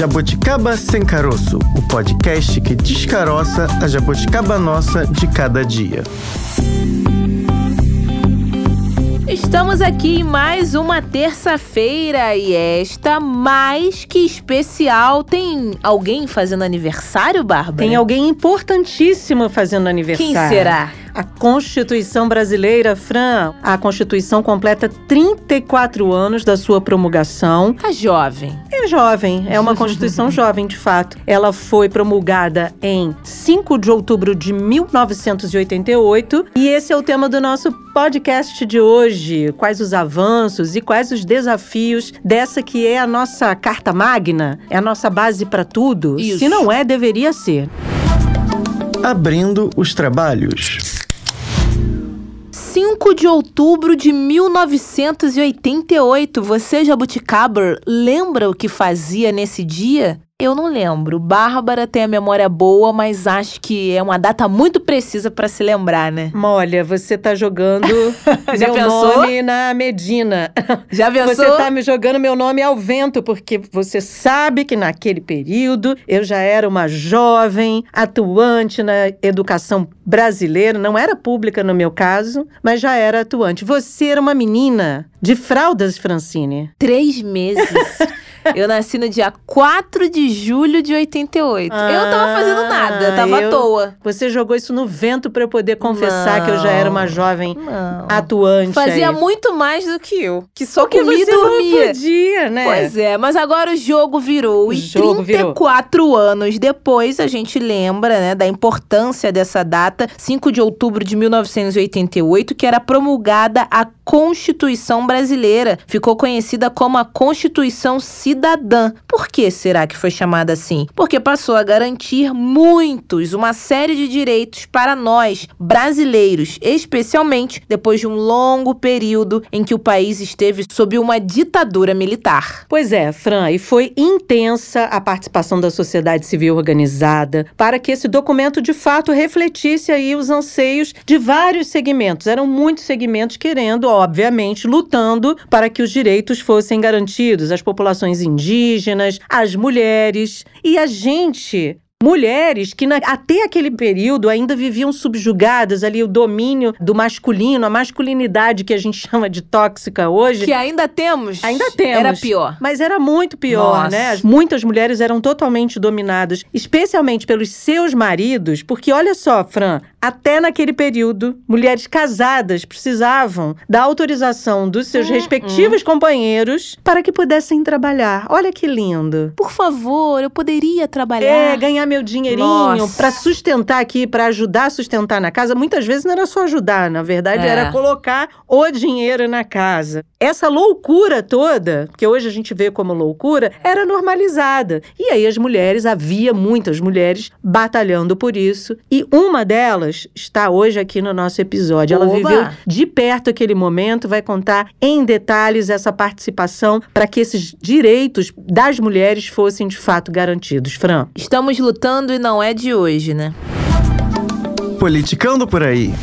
Jabuticaba Sem Caroço, o podcast que descaroça a jabuticaba nossa de cada dia. Estamos aqui em mais uma terça-feira e esta mais que especial. Tem alguém fazendo aniversário, Bárbara? Tem alguém importantíssimo fazendo aniversário. Quem será? A Constituição Brasileira, Fran, a Constituição completa 34 anos da sua promulgação. A jovem. É jovem, é uma Constituição jovem, de fato. Ela foi promulgada em 5 de outubro de 1988 e esse é o tema do nosso podcast de hoje. Quais os avanços e quais os desafios dessa que é a nossa carta magna, é a nossa base para tudo? Isso. Se não é, deveria ser. Abrindo os trabalhos. 5 de outubro de 1988. Você, Jabuticaber, lembra o que fazia nesse dia? Eu não lembro. Bárbara tem a memória boa, mas acho que é uma data muito precisa para se lembrar, né? Olha, você tá jogando Já meu pensou? nome na Medina. Já pensou? Você tá me jogando meu nome ao vento, porque você sabe que naquele período eu já era uma jovem atuante na educação brasileira, não era pública no meu caso, mas já era atuante. Você era uma menina de fraldas, Francine. Três meses. Eu nasci no dia 4 de julho de 88. eu tava fazendo nada, eu tava Ah, eu- à toa. Você jogou isso no vento para eu poder confessar Não. que eu já era uma jovem Não. atuante. Fazia muito mais do que eu, que só Porque comia e você não dormia. podia, né? Pois é, mas agora o jogo virou. O e jogo virou. 34 anos depois, a gente lembra né, da importância dessa data, 5 de outubro de 1988, que era promulgada a Constituição Brasileira. Ficou conhecida como a Constituição Cidadã. Por que será que foi chamada assim? Porque passou a garantir muitos, uma série de direitos para nós, brasileiros, especialmente depois de um longo período em que o país esteve sob uma ditadura militar. Pois é, Fran, e foi intensa a participação da sociedade civil organizada para que esse documento de fato refletisse aí os anseios de vários segmentos. Eram muitos segmentos querendo, obviamente, lutando para que os direitos fossem garantidos às populações indígenas, às mulheres. E a gente Mulheres que na- até aquele período ainda viviam subjugadas ali o domínio do masculino, a masculinidade que a gente chama de tóxica hoje. Que ainda temos. Ainda temos. Era pior. Mas era muito pior, Nossa. né? As- Muitas mulheres eram totalmente dominadas, especialmente pelos seus maridos, porque olha só, Fran, até naquele período, mulheres casadas precisavam da autorização dos seus Hum, respectivos companheiros para que pudessem trabalhar. Olha que lindo. Por favor, eu poderia trabalhar. É, ganhar meu dinheirinho para sustentar aqui, para ajudar a sustentar na casa. Muitas vezes não era só ajudar, na verdade É. era colocar o dinheiro na casa. Essa loucura toda, que hoje a gente vê como loucura, era normalizada. E aí as mulheres, havia muitas mulheres batalhando por isso. E uma delas está hoje aqui no nosso episódio. Ela Oba! viveu de perto aquele momento, vai contar em detalhes essa participação para que esses direitos das mulheres fossem de fato garantidos. Fran. Estamos lutando e não é de hoje, né? Politicando por aí.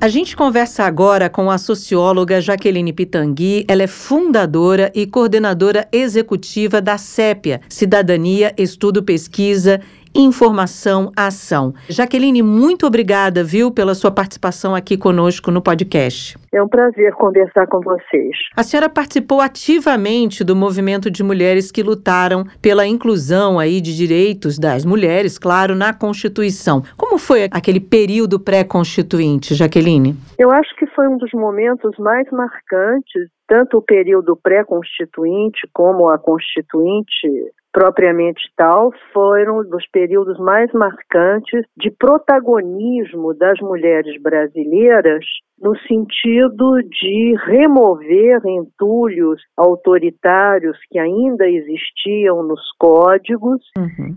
A gente conversa agora com a socióloga Jaqueline Pitangui. Ela é fundadora e coordenadora executiva da CEPIA, Cidadania, Estudo, Pesquisa, Informação, Ação. Jaqueline, muito obrigada, viu, pela sua participação aqui conosco no podcast. É um prazer conversar com vocês. A senhora participou ativamente do movimento de mulheres que lutaram pela inclusão aí de direitos das mulheres, claro, na Constituição. Como foi aquele período pré-constituinte, Jaqueline? Eu acho que foi um dos momentos mais marcantes, tanto o período pré-constituinte como a constituinte propriamente tal, foram dos períodos mais marcantes de protagonismo das mulheres brasileiras no sentido de remover entulhos autoritários que ainda existiam nos códigos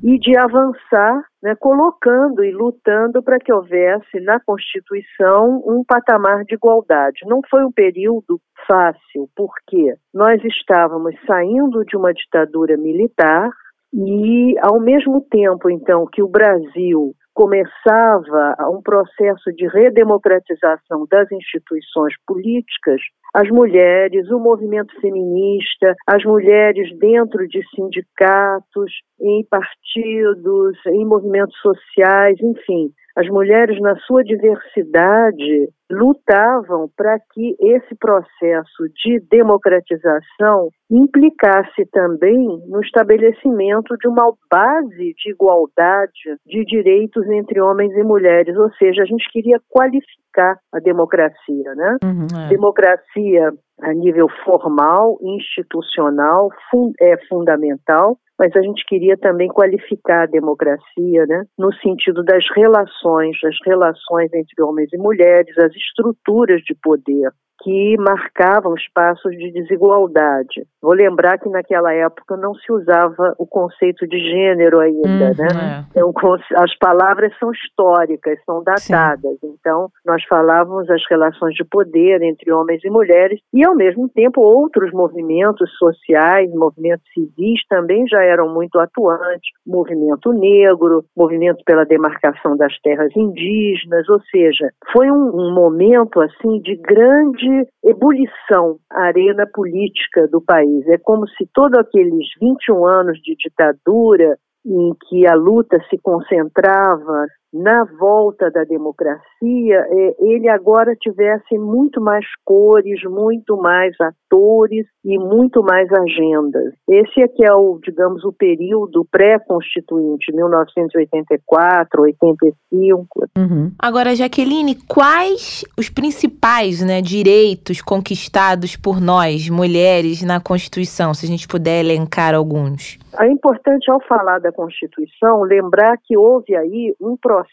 e de avançar, né, colocando e lutando para que houvesse na Constituição um patamar de igualdade. Não foi um período fácil, porque nós estávamos saindo de uma ditadura militar e, ao mesmo tempo, então, que o Brasil começava um processo de redemocratização das instituições políticas, as mulheres, o movimento feminista, as mulheres dentro de sindicatos, em partidos, em movimentos sociais, enfim, as mulheres, na sua diversidade, lutavam para que esse processo de democratização implicasse também no estabelecimento de uma base de igualdade de direitos entre homens e mulheres, ou seja, a gente queria qualificar a democracia, né? Uhum, é. Democracia a nível formal, institucional, fun é fundamental, mas a gente queria também qualificar a democracia, né, no sentido das relações, das relações entre homens e mulheres, as estruturas de poder que marcavam espaços de desigualdade. Vou lembrar que naquela época não se usava o conceito de gênero ainda, uhum, né? É. Então, as palavras são históricas, são datadas. Sim. Então, nós falávamos as relações de poder entre homens e mulheres e, ao mesmo tempo, outros movimentos sociais, movimentos civis também já eram muito atuantes. Movimento negro, movimento pela demarcação das terras indígenas, ou seja, foi um, um momento assim de grande grande ebulição a arena política do país. É como se todos aqueles 21 anos de ditadura em que a luta se concentrava na volta da democracia, é, ele agora tivesse muito mais cores, muito mais atores e muito mais agendas. Esse é que é o, digamos, o período pré-constituinte, 1984, 85. Uhum. Agora, Jaqueline, quais os principais né, direitos conquistados por nós, mulheres, na Constituição, se a gente puder elencar alguns? É importante, ao falar da Constituição, lembrar que houve aí um processo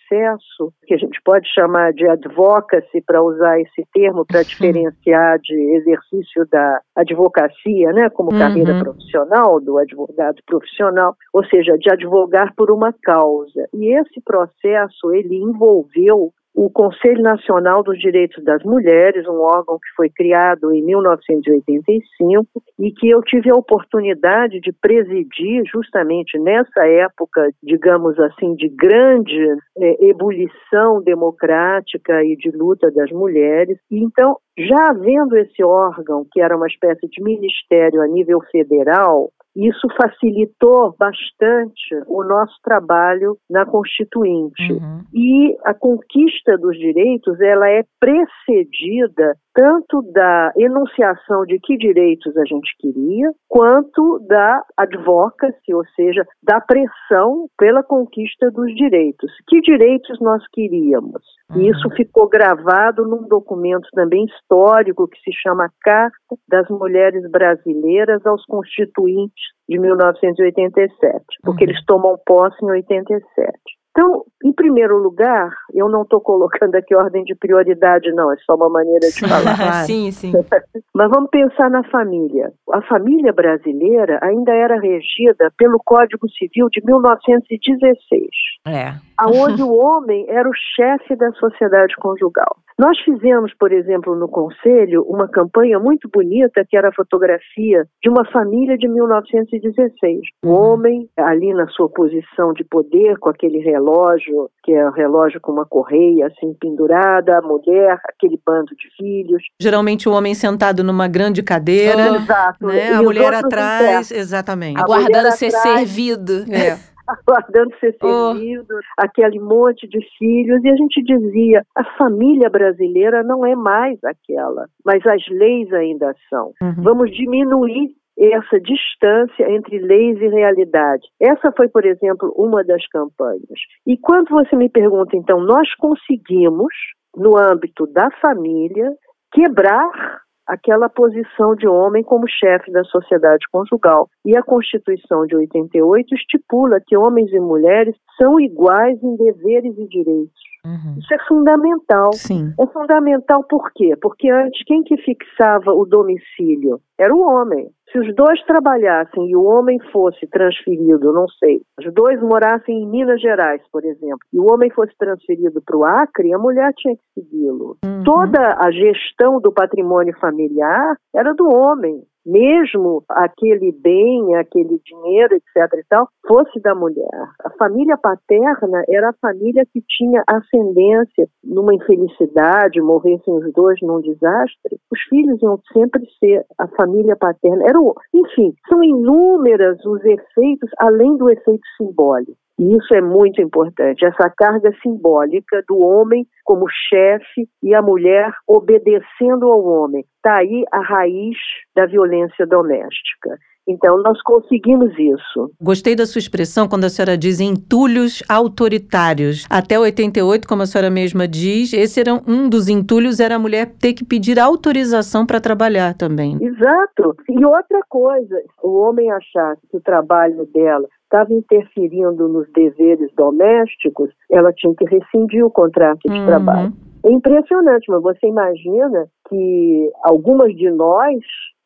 que a gente pode chamar de advocacy, para usar esse termo, para diferenciar de exercício da advocacia, né, como uhum. carreira profissional, do advogado profissional, ou seja, de advogar por uma causa. E esse processo, ele envolveu o Conselho Nacional dos Direitos das Mulheres, um órgão que foi criado em 1985 e que eu tive a oportunidade de presidir justamente nessa época, digamos assim, de grande é, ebulição democrática e de luta das mulheres. Então, já havendo esse órgão, que era uma espécie de ministério a nível federal, isso facilitou bastante o nosso trabalho na Constituinte. Uhum. E a conquista dos direitos, ela é precedida tanto da enunciação de que direitos a gente queria, quanto da advocacy, ou seja, da pressão pela conquista dos direitos. Que direitos nós queríamos? Uhum. E isso ficou gravado num documento também histórico que se chama Carta das Mulheres Brasileiras aos Constituintes de 1987, porque uhum. eles tomam posse em 87. Então, em primeiro lugar, eu não estou colocando aqui ordem de prioridade, não, é só uma maneira de falar. sim, sim. Mas vamos pensar na família. A família brasileira ainda era regida pelo Código Civil de 1916. É. Onde o homem era o chefe da sociedade conjugal. Nós fizemos, por exemplo, no Conselho, uma campanha muito bonita que era a fotografia de uma família de 1916. O uhum. homem, ali na sua posição de poder, com aquele relógio, que é o um relógio com uma correia assim pendurada, a mulher, aquele bando de filhos. Geralmente o homem sentado numa grande cadeira, Exato. Né? a mulher atrás, exatamente. Aguardando ser atrás, servido. É. aguardando ser oh. servido, aquele monte de filhos, e a gente dizia: a família brasileira não é mais aquela, mas as leis ainda são. Uhum. Vamos diminuir essa distância entre leis e realidade. Essa foi, por exemplo, uma das campanhas. E quando você me pergunta, então, nós conseguimos, no âmbito da família, quebrar aquela posição de homem como chefe da sociedade conjugal. E a Constituição de 88 estipula que homens e mulheres são iguais em deveres e direitos. Uhum. Isso é fundamental. Sim. É fundamental por quê? Porque antes quem que fixava o domicílio? Era o homem. Se os dois trabalhassem e o homem fosse transferido, não sei, os dois morassem em Minas Gerais, por exemplo, e o homem fosse transferido para o Acre, a mulher tinha que segui-lo. Uhum. Toda a gestão do patrimônio familiar era do homem. Mesmo aquele bem, aquele dinheiro, etc. e tal, fosse da mulher. A família paterna era a família que tinha ascendência numa infelicidade, morressem os dois num desastre. Os filhos iam sempre ser a família paterna. Era, enfim, são inúmeros os efeitos, além do efeito simbólico. E isso é muito importante, essa carga simbólica do homem como chefe e a mulher obedecendo ao homem. Está aí a raiz da violência doméstica. Então, nós conseguimos isso. Gostei da sua expressão quando a senhora diz entulhos autoritários. Até 88, como a senhora mesma diz, esse era um dos entulhos, era a mulher ter que pedir autorização para trabalhar também. Exato. E outra coisa, o homem achar que o trabalho dela estava interferindo nos deveres domésticos, ela tinha que rescindir o contrato de uhum. trabalho. É impressionante, mas você imagina que algumas de nós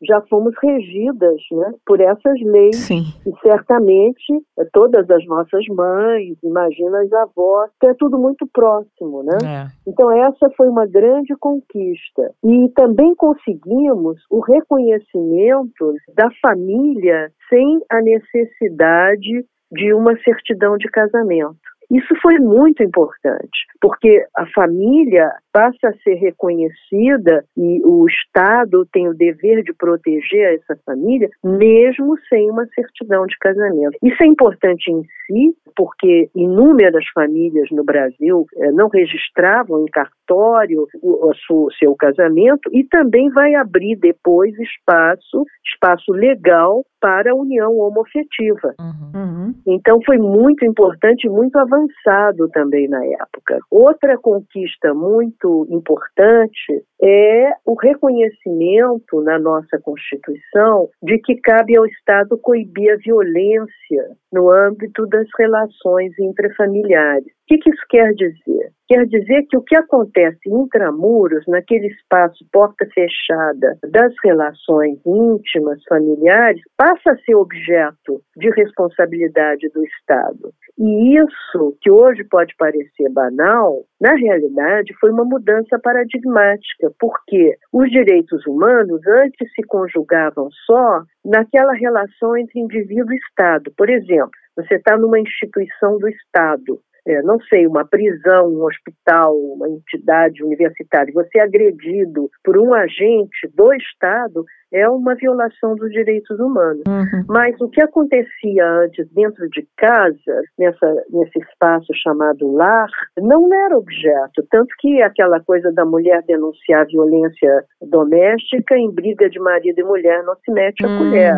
já fomos regidas né, por essas leis Sim. e certamente é, todas as nossas mães, imagina as avós, é tudo muito próximo, né? É. Então essa foi uma grande conquista e também conseguimos o reconhecimento da família sem a necessidade de uma certidão de casamento. Isso foi muito importante, porque a família passa a ser reconhecida e o Estado tem o dever de proteger essa família, mesmo sem uma certidão de casamento. Isso é importante em si, porque inúmeras famílias no Brasil eh, não registravam em cartório o, seu casamento e também vai abrir depois espaço, espaço legal para a união homofetiva. Uhum. uhum. Então foi muito importante, muito avançado também na época. Outra conquista muito importante é o reconhecimento na nossa Constituição de que cabe ao Estado coibir a violência no âmbito das relações intrafamiliares. O que, que isso quer dizer? Quer dizer que o que acontece intramuros, naquele espaço porta fechada das relações íntimas, familiares, passa a ser objeto de responsabilidade do Estado. E isso, que hoje pode parecer banal, na realidade foi uma mudança paradigmática, porque os direitos humanos antes se conjugavam só naquela relação entre indivíduo e Estado. Por exemplo, você está numa instituição do Estado, é, não sei, uma prisão, um hospital, uma entidade universitária, você é agredido por um agente do Estado, é uma violação dos direitos humanos. Uhum. Mas o que acontecia antes dentro de casa, nessa, nesse espaço chamado lar, não era objeto. Tanto que aquela coisa da mulher denunciar violência doméstica em briga de marido e mulher não se mete a uhum. colher.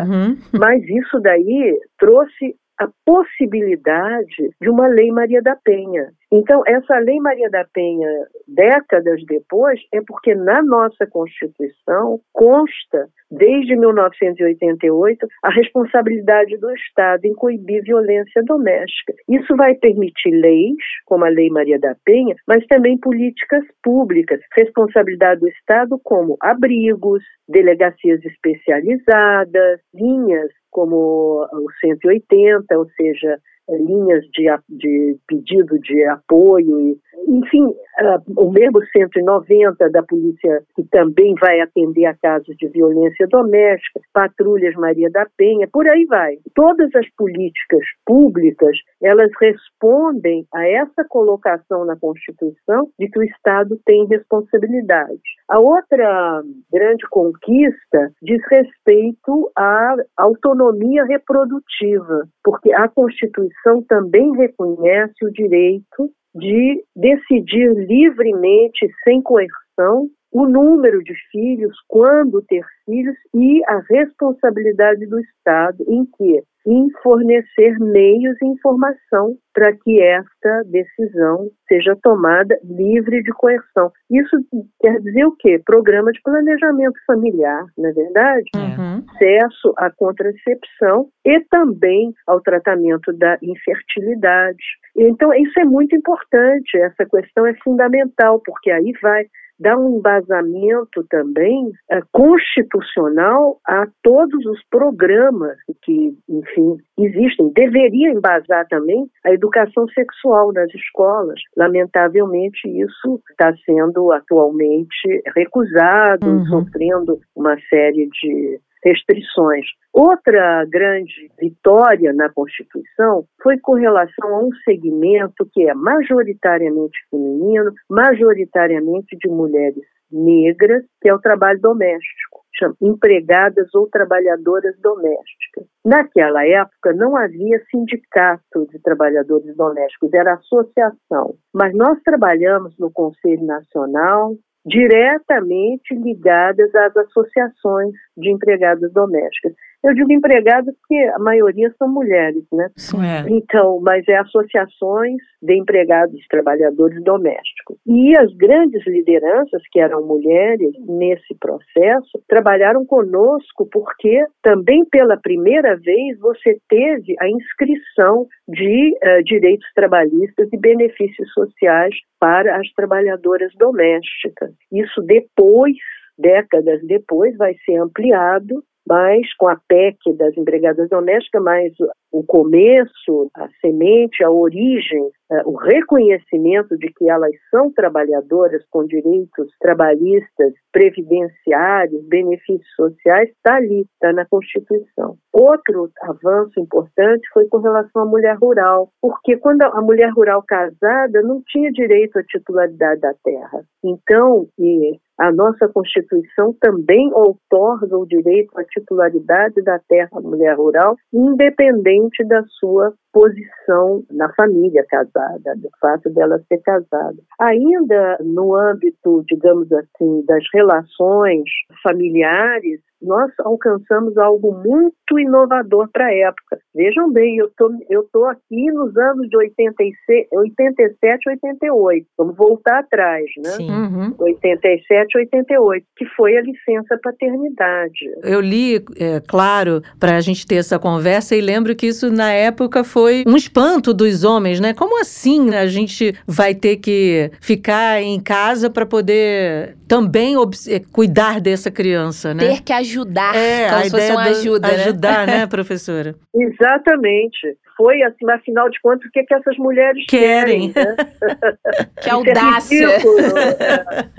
Mas isso daí trouxe a possibilidade de uma Lei Maria da Penha. Então, essa Lei Maria da Penha, décadas depois, é porque na nossa Constituição consta, desde 1988, a responsabilidade do Estado em coibir violência doméstica. Isso vai permitir leis, como a Lei Maria da Penha, mas também políticas públicas, responsabilidade do Estado, como abrigos, delegacias especializadas, linhas como o 180, ou seja, linhas de, de pedido de apoio, enfim, uh, o mesmo 190 da polícia que também vai atender a casos de violência doméstica, patrulhas Maria da Penha, por aí vai. Todas as políticas públicas, elas respondem a essa colocação na Constituição de que o Estado tem responsabilidade. A outra grande conquista diz respeito à autonomia reprodutiva, porque a Constituição Constituição também reconhece o direito de decidir livremente, sem coerção, o número de filhos, quando ter filhos e a responsabilidade do Estado em que em fornecer meios e informação para que esta decisão seja tomada livre de coerção. Isso quer dizer o quê? Programa de planejamento familiar, não é verdade? Uhum. Acesso à contracepção e também ao tratamento da infertilidade. Então, isso é muito importante, essa questão é fundamental, porque aí vai dá um embasamento também é, constitucional a todos os programas que, enfim, existem. Deveria embasar também a educação sexual nas escolas. Lamentavelmente, isso está sendo atualmente recusado, uhum. sofrendo uma série de restrições. Outra grande vitória na Constituição foi com relação a um segmento que é majoritariamente feminino, majoritariamente de mulheres negras, que é o trabalho doméstico, empregadas ou trabalhadoras domésticas. Naquela época não havia sindicato de trabalhadores domésticos, era associação. Mas nós trabalhamos no Conselho Nacional diretamente ligadas às associações de empregadas domésticas. Eu digo empregadas porque a maioria são mulheres, né? Sim, é. Então, mas é associações de empregados trabalhadores domésticos. E as grandes lideranças, que eram mulheres, nesse processo, trabalharam conosco porque também pela primeira vez você teve a inscrição de uh, direitos trabalhistas e benefícios sociais para as trabalhadoras domésticas. Isso depois décadas depois vai ser ampliado mas com a PEC das empregadas domésticas, mais o começo, a semente, a origem, é, o reconhecimento de que elas são trabalhadoras com direitos trabalhistas, previdenciários, benefícios sociais, está ali, está na Constituição. Outro avanço importante foi com relação à mulher rural, porque quando a mulher rural casada não tinha direito à titularidade da terra. Então, e a nossa Constituição também outorga o direito à titularidade da terra à mulher rural, independente da sua posição na família casada, do fato dela ser casada. Ainda no âmbito, digamos assim, das relações familiares, nós alcançamos algo muito inovador para a época. Vejam bem, eu tô, estou tô aqui nos anos de 86, 87, 88. Vamos voltar atrás, né? Sim. Uhum. 87, 88, que foi a licença paternidade. Eu li, é, claro, para a gente ter essa conversa e lembro que isso na época foi um espanto dos homens, né? Como assim a gente vai ter que ficar em casa para poder também é, cuidar dessa criança, né? Ter que ajudar, é, como se fosse uma ajuda, né? Ajudar, né, professora? Exatamente. Foi, assim, afinal de contas, o que, é que essas mulheres querem? querem né? que isso audácia. É ridículo,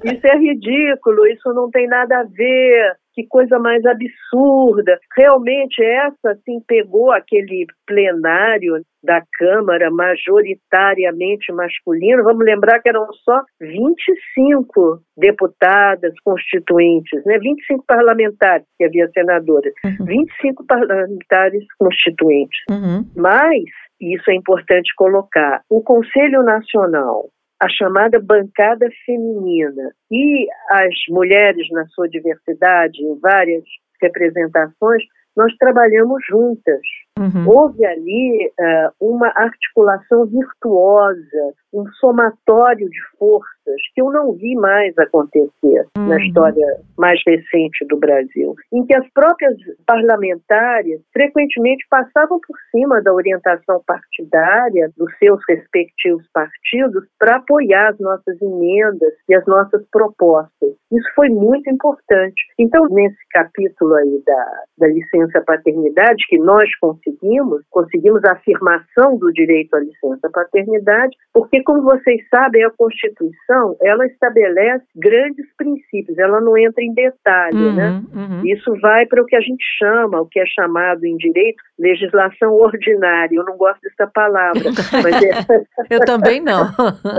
isso é ridículo, isso não tem nada a ver que coisa mais absurda. Realmente essa assim pegou aquele plenário da Câmara majoritariamente masculino. Vamos lembrar que eram só 25 deputadas constituintes, né? 25 parlamentares, que havia senadoras, uhum. 25 parlamentares constituintes. Uhum. Mas isso é importante colocar. O Conselho Nacional a chamada bancada feminina e as mulheres na sua diversidade, em várias representações, nós trabalhamos juntas. Uhum. Houve ali uh, uma articulação virtuosa, um somatório de forças que eu não vi mais acontecer uhum. na história mais recente do Brasil, em que as próprias parlamentares frequentemente passavam por cima da orientação partidária dos seus respectivos partidos para apoiar as nossas emendas e as nossas propostas. Isso foi muito importante. Então, nesse capítulo aí da, da licença paternidade, que nós conseguimos, conseguimos a afirmação do direito à licença paternidade, porque, como vocês sabem, a Constituição ela estabelece grandes princípios, ela não entra em detalhe, uhum, né? Uhum. Isso vai para o que a gente chama, o que é chamado em direito, legislação ordinária. Eu não gosto dessa palavra, mas é... Eu também não.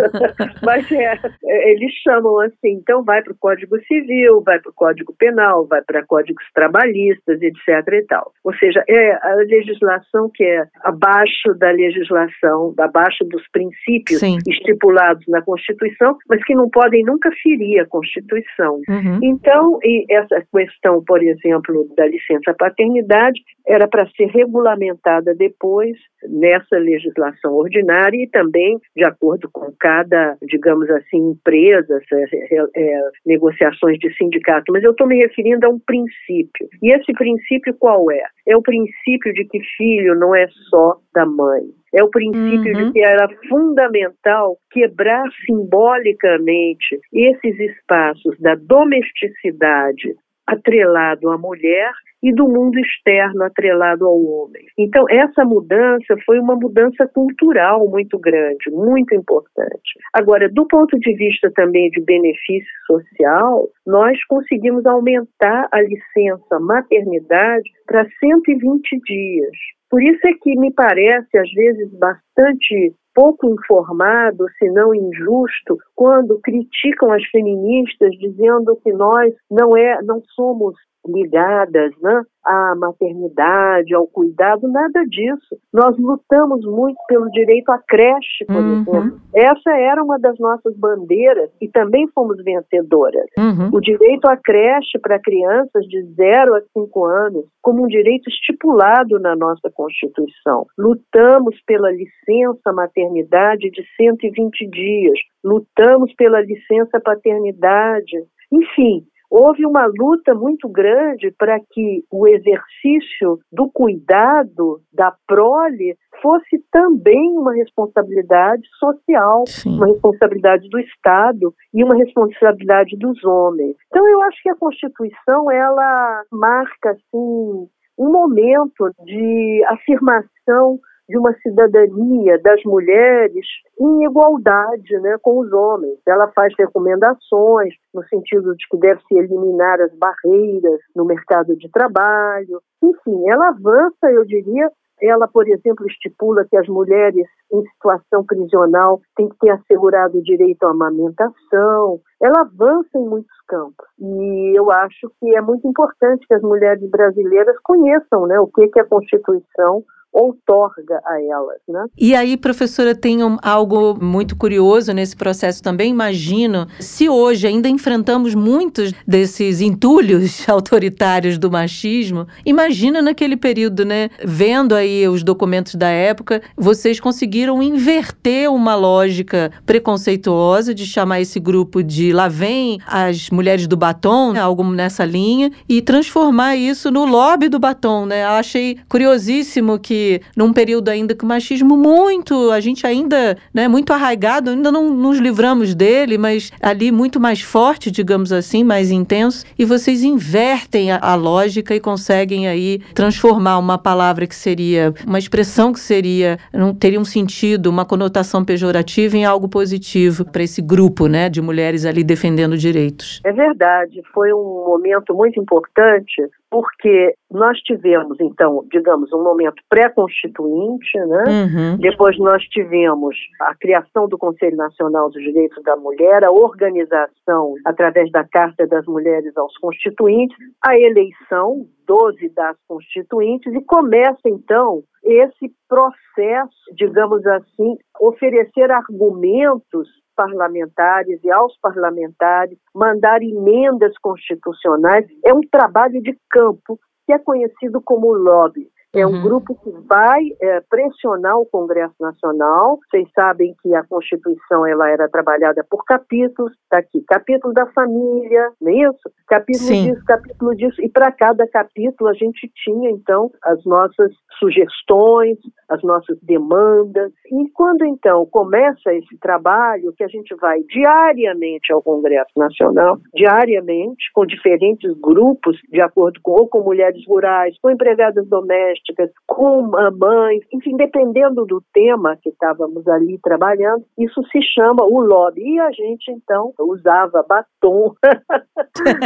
mas é, é, eles chamam assim, então vai para o Código Civil, vai para o Código Penal, vai para códigos trabalhistas, etc. e tal. Ou seja, é a legislação que é abaixo da legislação, abaixo dos princípios Sim. estipulados na Constituição, mas que não podem nunca ferir a Constituição. Uhum. Então, essa questão, por exemplo, da licença paternidade era para ser regulamentada depois nessa legislação ordinária e também de acordo com cada, digamos assim, empresa, é, é, negociações de sindicato. Mas eu estou me referindo a um princípio. E esse princípio qual é? É o princípio de que filho não é só da mãe. É o princípio uhum. de que era fundamental quebrar simbolicamente esses espaços da domesticidade atrelado à mulher e do mundo externo atrelado ao homem. Então, essa mudança foi uma mudança cultural muito grande, muito importante. Agora, do ponto de vista também de benefício social, nós conseguimos aumentar a licença maternidade para 120 dias. Por isso é que me parece, às vezes, bastante pouco informado, se não injusto, quando criticam as feministas dizendo que nós não é, não somos ligadas né, à maternidade, ao cuidado, nada disso. Nós lutamos muito pelo direito à creche, por uhum. exemplo. Essa era uma das nossas bandeiras e também fomos vencedoras. Uhum. O direito à creche para crianças de 0 a 5 anos, como um direito estipulado na nossa Constituição. Lutamos pela licença maternidade de 120 dias, lutamos pela licença paternidade. Enfim, houve uma luta muito grande para que o exercício do cuidado da prole fosse também uma responsabilidade social, Sim. uma responsabilidade do Estado e uma responsabilidade dos homens. Então eu acho que a Constituição ela marca assim um momento de afirmação de uma cidadania das mulheres em igualdade né, com os homens. Ela faz recomendações no sentido de que deve-se eliminar as barreiras no mercado de trabalho. Enfim, ela avança, eu diria, ela, por exemplo, estipula que as mulheres em situação prisional têm que ter assegurado o direito à amamentação. Ela avança em muitos campos. E eu acho que é muito importante que as mulheres brasileiras conheçam né, o que é a Constituição outorga a elas, né? E aí, professora, tem um, algo muito curioso nesse processo também. Imagino, se hoje ainda enfrentamos muitos desses entulhos autoritários do machismo, imagina naquele período, né? Vendo aí os documentos da época, vocês conseguiram inverter uma lógica preconceituosa de chamar esse grupo de lá vem as mulheres do batom, né? algo nessa linha, e transformar isso no lobby do batom, né? Achei curiosíssimo que num período ainda que o machismo muito, a gente ainda, né, muito arraigado, ainda não nos livramos dele, mas ali muito mais forte, digamos assim, mais intenso, e vocês invertem a, a lógica e conseguem aí transformar uma palavra que seria, uma expressão que seria, não teria um sentido, uma conotação pejorativa em algo positivo para esse grupo, né, de mulheres ali defendendo direitos. É verdade, foi um momento muito importante porque nós tivemos, então, digamos, um momento pré-constituinte, né? Uhum. Depois nós tivemos a criação do Conselho Nacional dos Direitos da Mulher, a organização, através da Carta das Mulheres aos Constituintes, a eleição 12 das constituintes e começa então esse processo, digamos assim, oferecer argumentos parlamentares e aos parlamentares, mandar emendas constitucionais, é um trabalho de campo que é conhecido como lobby. É um uhum. grupo que vai é, pressionar o Congresso Nacional. Vocês sabem que a Constituição ela era trabalhada por capítulos, está aqui, capítulo da família, não é isso? Capítulo Sim. disso, capítulo disso. E para cada capítulo a gente tinha, então, as nossas sugestões, as nossas demandas. E quando, então, começa esse trabalho, que a gente vai diariamente ao Congresso Nacional, diariamente, com diferentes grupos, de acordo com, ou com mulheres rurais, com empregadas domésticas, domésticas, com mães, enfim, dependendo do tema que estávamos ali trabalhando, isso se chama o lobby. E a gente, então, usava batom.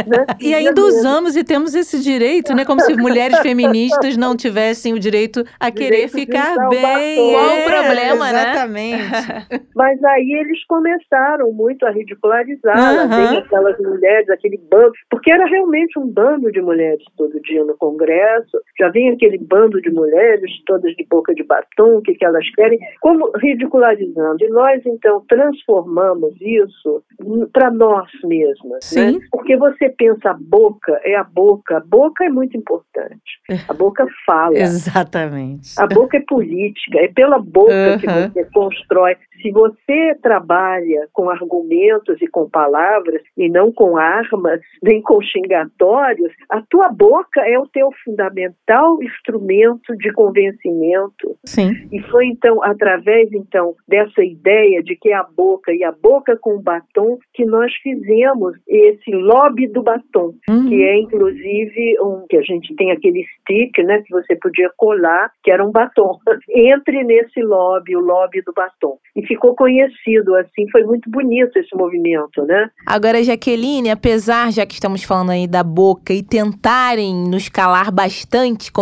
né? e ainda usamos e temos esse direito, né? Como se mulheres feministas não tivessem o direito a querer ficar bem. Qual o problema, né? Exatamente. Mas aí eles começaram muito a ridicularizar uhum. aquelas mulheres, aquele bando, porque era realmente um bando de mulheres todo dia no Congresso, já vinha aquele bando bando de mulheres, todas de boca de batom, o que, que elas querem, como ridicularizando. E nós, então, transformamos isso para nós mesmas. Né? Sim. Né? Porque você pensa a boca, é a boca. A boca é muito importante. A boca fala. Exatamente. A boca é política, é pela boca uhum. que você constrói. Se você trabalha com argumentos e com palavras e não com armas, nem com xingatórios, a tua boca é o teu fundamental instrumento de convencimento. Sim. E foi então através então dessa ideia de que a boca e a boca com batom que nós fizemos esse lobby do batom, uhum. que é inclusive um que a gente tem aquele stick, né, que você podia colar, que era um batom. Entre nesse lobby, o lobby do batom. E ficou conhecido, assim, foi muito bonito esse movimento, né? Agora, Jaqueline, apesar, já que estamos falando aí da boca, e tentarem nos calar bastante,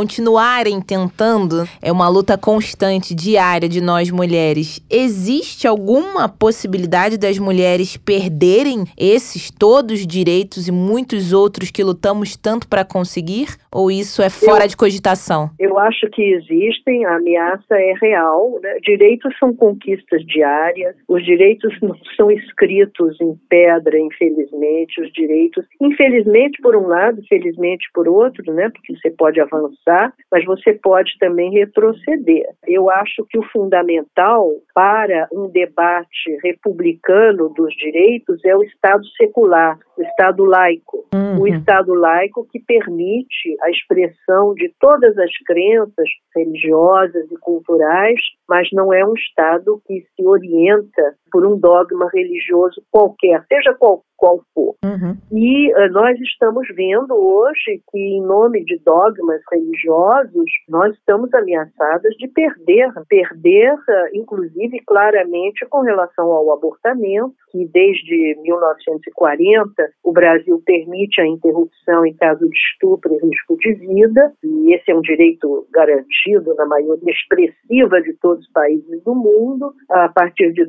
continuarem tentando, é uma luta constante, diária de nós mulheres. Existe alguma possibilidade das mulheres perderem esses todos os direitos e muitos outros que lutamos tanto para conseguir? Ou isso é fora eu, de cogitação? Eu acho que existem, a ameaça é real. Né? Direitos são conquistas diárias, os direitos não são escritos em pedra, infelizmente. Os direitos, infelizmente por um lado, felizmente por outro, né? porque você pode avançar, mas você pode também retroceder. Eu acho que o fundamental para um debate republicano dos direitos é o Estado secular, o Estado laico. Uhum. O Estado laico que permite a expressão de todas as crenças religiosas e culturais, mas não é um Estado que se orienta por um dogma religioso qualquer, seja qual, qual for. Uhum. E uh, nós estamos vendo hoje que, em nome de dogmas religiosos, nós estamos ameaçadas de perder, perder, uh, inclusive claramente com relação ao abortamento, que desde 1940 o Brasil permite a interrupção em caso de estupro e risco de vida, e esse é um direito garantido na maioria expressiva de todos os países do mundo. A partir de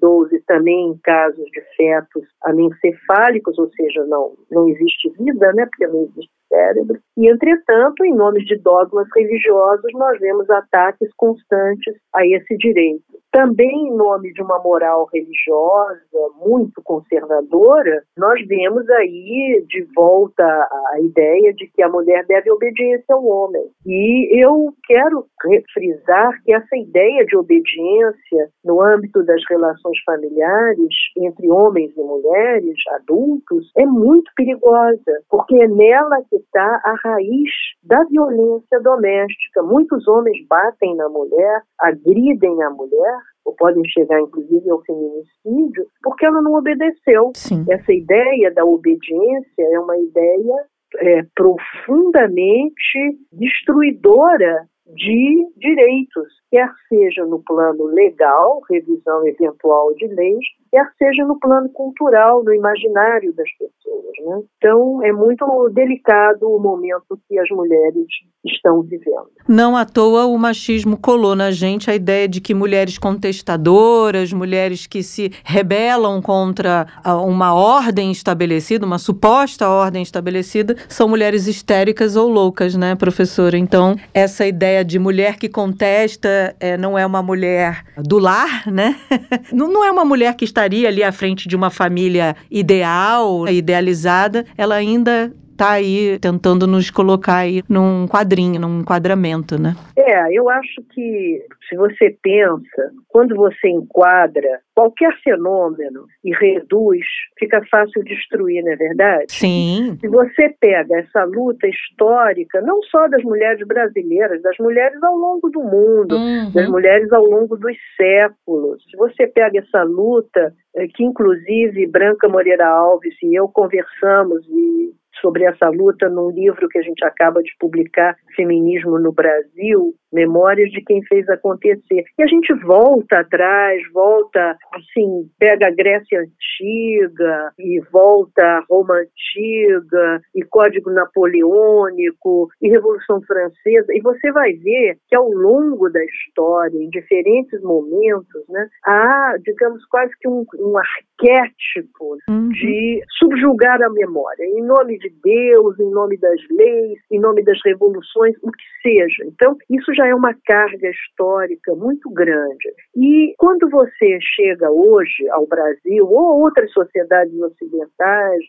2012, também em casos de fetos anencefálicos, ou seja, não, não existe vida, né, porque não existe cérebro. E, entretanto, em nome de dogmas religiosos, nós vemos ataques constantes a esse direito. Também em nome de uma moral religiosa muito conservadora, nós vemos aí de volta a ideia de que a mulher deve obediência ao homem. E eu quero frisar que essa ideia de obediência no âmbito das relações familiares entre homens e mulheres, adultos, é muito perigosa, porque é nela que está a raiz da violência doméstica. Muitos homens batem na mulher, agridem a mulher, ou podem chegar inclusive ao feminicídio, porque ela não obedeceu. Sim. Essa ideia da obediência é uma ideia é, profundamente destruidora de direitos, quer seja no plano legal, revisão eventual de leis, quer seja no plano cultural, no imaginário das pessoas. Né? Então, é muito delicado o momento que as mulheres estão vivendo. Não à toa o machismo colou na gente a ideia de que mulheres contestadoras, mulheres que se rebelam contra uma ordem estabelecida, uma suposta ordem estabelecida, são mulheres histéricas ou loucas, né, professora? Então, essa ideia de mulher que contesta é, não é uma mulher do lar, né? não, não é uma mulher que estaria ali à frente de uma família ideal, idealizada, ela ainda está aí tentando nos colocar aí num quadrinho, num enquadramento, né? É, eu acho que se você pensa, quando você enquadra qualquer fenômeno e reduz, fica fácil destruir, não é verdade? Sim. Se você pega essa luta histórica, não só das mulheres brasileiras, das mulheres ao longo do mundo, uhum. das mulheres ao longo dos séculos, se você pega essa luta, eh, que inclusive Branca Moreira Alves e eu conversamos e sobre essa luta num livro que a gente acaba de publicar, Feminismo no Brasil, Memórias de quem fez acontecer. E a gente volta atrás, volta, assim, pega a Grécia Antiga e volta a Roma Antiga e Código Napoleônico e Revolução Francesa, e você vai ver que ao longo da história, em diferentes momentos, né, há, digamos, quase que um, um arquétipo uhum. de subjugar a memória, em nome de Deus, em nome das leis, em nome das revoluções, o que seja. Então, isso já é uma carga histórica muito grande. E quando você chega hoje ao Brasil ou outras sociedades ocidentais,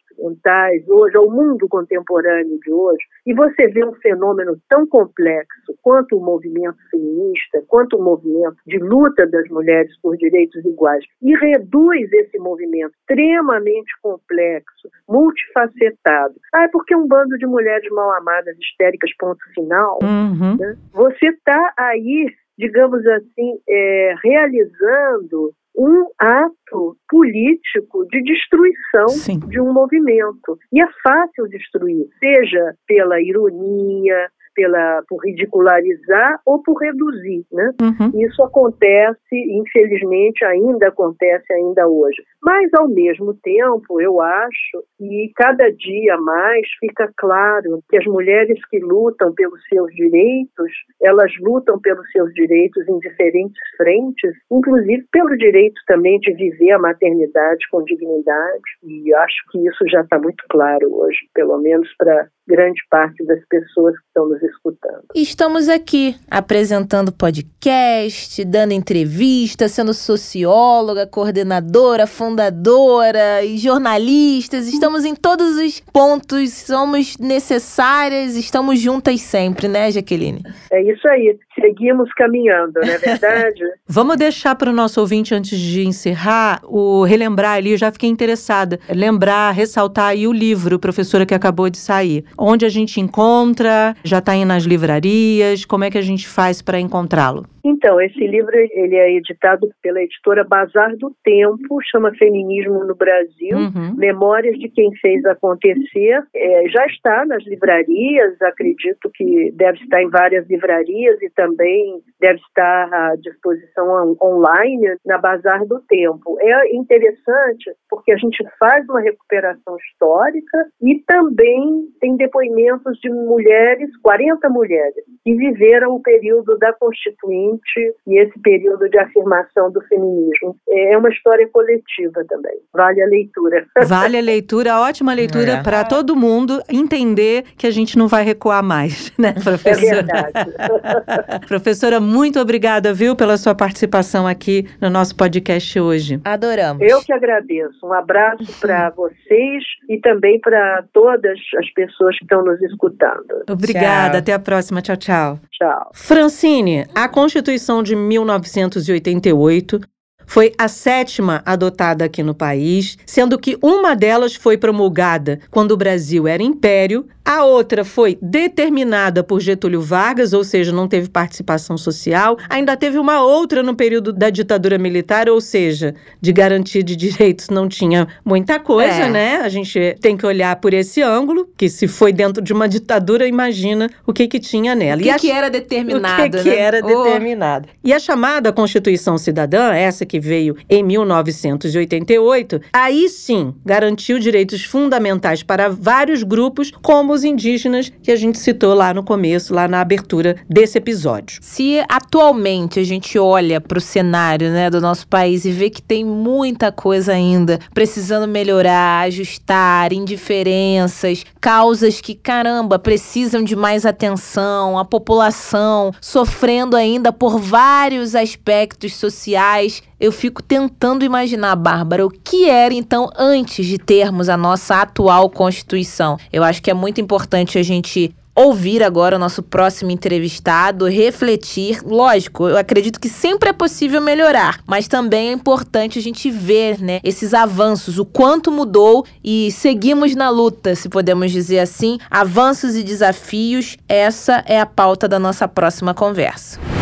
orientais, hoje, ao mundo contemporâneo de hoje, e você vê um fenômeno tão complexo quanto o movimento feminista, quanto o movimento de luta das mulheres por direitos iguais, e reduz esse movimento extremamente complexo, multifacetado. Ah, é porque um bando de mulheres mal amadas, histéricas, ponto final. Uhum. Né? Você está aí, digamos assim, é, realizando um ato político de destruição Sim. de um movimento. E é fácil destruir, seja pela ironia, pela, por ridicularizar ou por reduzir, né? Uhum. Isso acontece, infelizmente, ainda acontece ainda hoje. Mas, ao mesmo tempo, eu acho que cada dia mais fica claro que as mulheres que lutam pelos seus direitos, elas lutam pelos seus direitos em diferentes frentes, inclusive pelo direito também de viver a maternidade com dignidade. E acho que isso já está muito claro hoje, pelo menos para grande parte das pessoas que estão nos escutando. Estamos aqui apresentando podcast, dando entrevista, sendo socióloga, coordenadora, fundadora e jornalistas. Estamos em todos os pontos, somos necessárias, estamos juntas sempre, né, Jaqueline? É isso aí. Seguimos caminhando, não é verdade? Vamos deixar para o nosso ouvinte, antes de encerrar, o relembrar ali, eu já fiquei interessada. Lembrar, ressaltar aí o livro, professora, que acabou de sair. Onde a gente encontra? Já está aí nas livrarias? Como é que a gente faz para encontrá-lo? Então, esse livro ele é editado pela editora Bazar do Tempo, chama Feminismo no Brasil, Uhum. Memórias de quem fez acontecer. É, já está nas livrarias, acredito que deve estar em várias livrarias e também deve estar à disposição on- online na Bazar do Tempo. É interessante porque a gente faz uma recuperação histórica e também tem depoimentos de mulheres, 40 mulheres, que viveram o período da Constituinte e esse período de afirmação do feminismo. É uma história coletiva também. Vale a leitura. Vale a leitura, ótima leitura É. para todo mundo entender que a gente não vai recuar mais, né, É professora? verdade. professora, muito obrigada, viu, pela sua participação aqui no nosso podcast hoje. Adoramos. Eu que agradeço. Um abraço para vocês e também para todas as pessoas que estão nos escutando. Obrigada, Tchau. até a próxima. Tchau, tchau. Tchau. Francine, a Constituição de 1988 foi a sétima adotada aqui no país, sendo que uma delas foi promulgada quando o Brasil era império, a outra foi determinada por Getúlio Vargas, ou seja, não teve participação social, ainda teve uma outra no período da ditadura militar, ou seja, de garantia de direitos não tinha muita coisa, É. né? A gente tem que olhar por esse ângulo, que se foi dentro de uma ditadura, imagina o que que tinha nela. O E que, a que era determinado, o que, que né? era Oh, determinado. E a chamada Constituição Cidadã, essa que veio em 1988, aí sim garantiu direitos fundamentais para vários grupos, como os indígenas, que a gente citou lá no começo, lá na abertura desse episódio. Se atualmente a gente olha para o cenário né, do nosso país e vê que tem muita coisa ainda precisando melhorar, ajustar, indiferenças, causas que, caramba, precisam de mais atenção, a população sofrendo ainda por vários aspectos sociais. Eu fico tentando imaginar, Bárbara, o que era então antes de termos a nossa atual Constituição. Eu acho que é muito importante a gente ouvir agora o nosso próximo entrevistado, refletir. Lógico, eu acredito que sempre é possível melhorar, mas também é importante a gente ver, né, esses avanços, o quanto mudou e seguimos na luta, se podemos dizer assim. Avanços e desafios, essa é a pauta da nossa próxima conversa.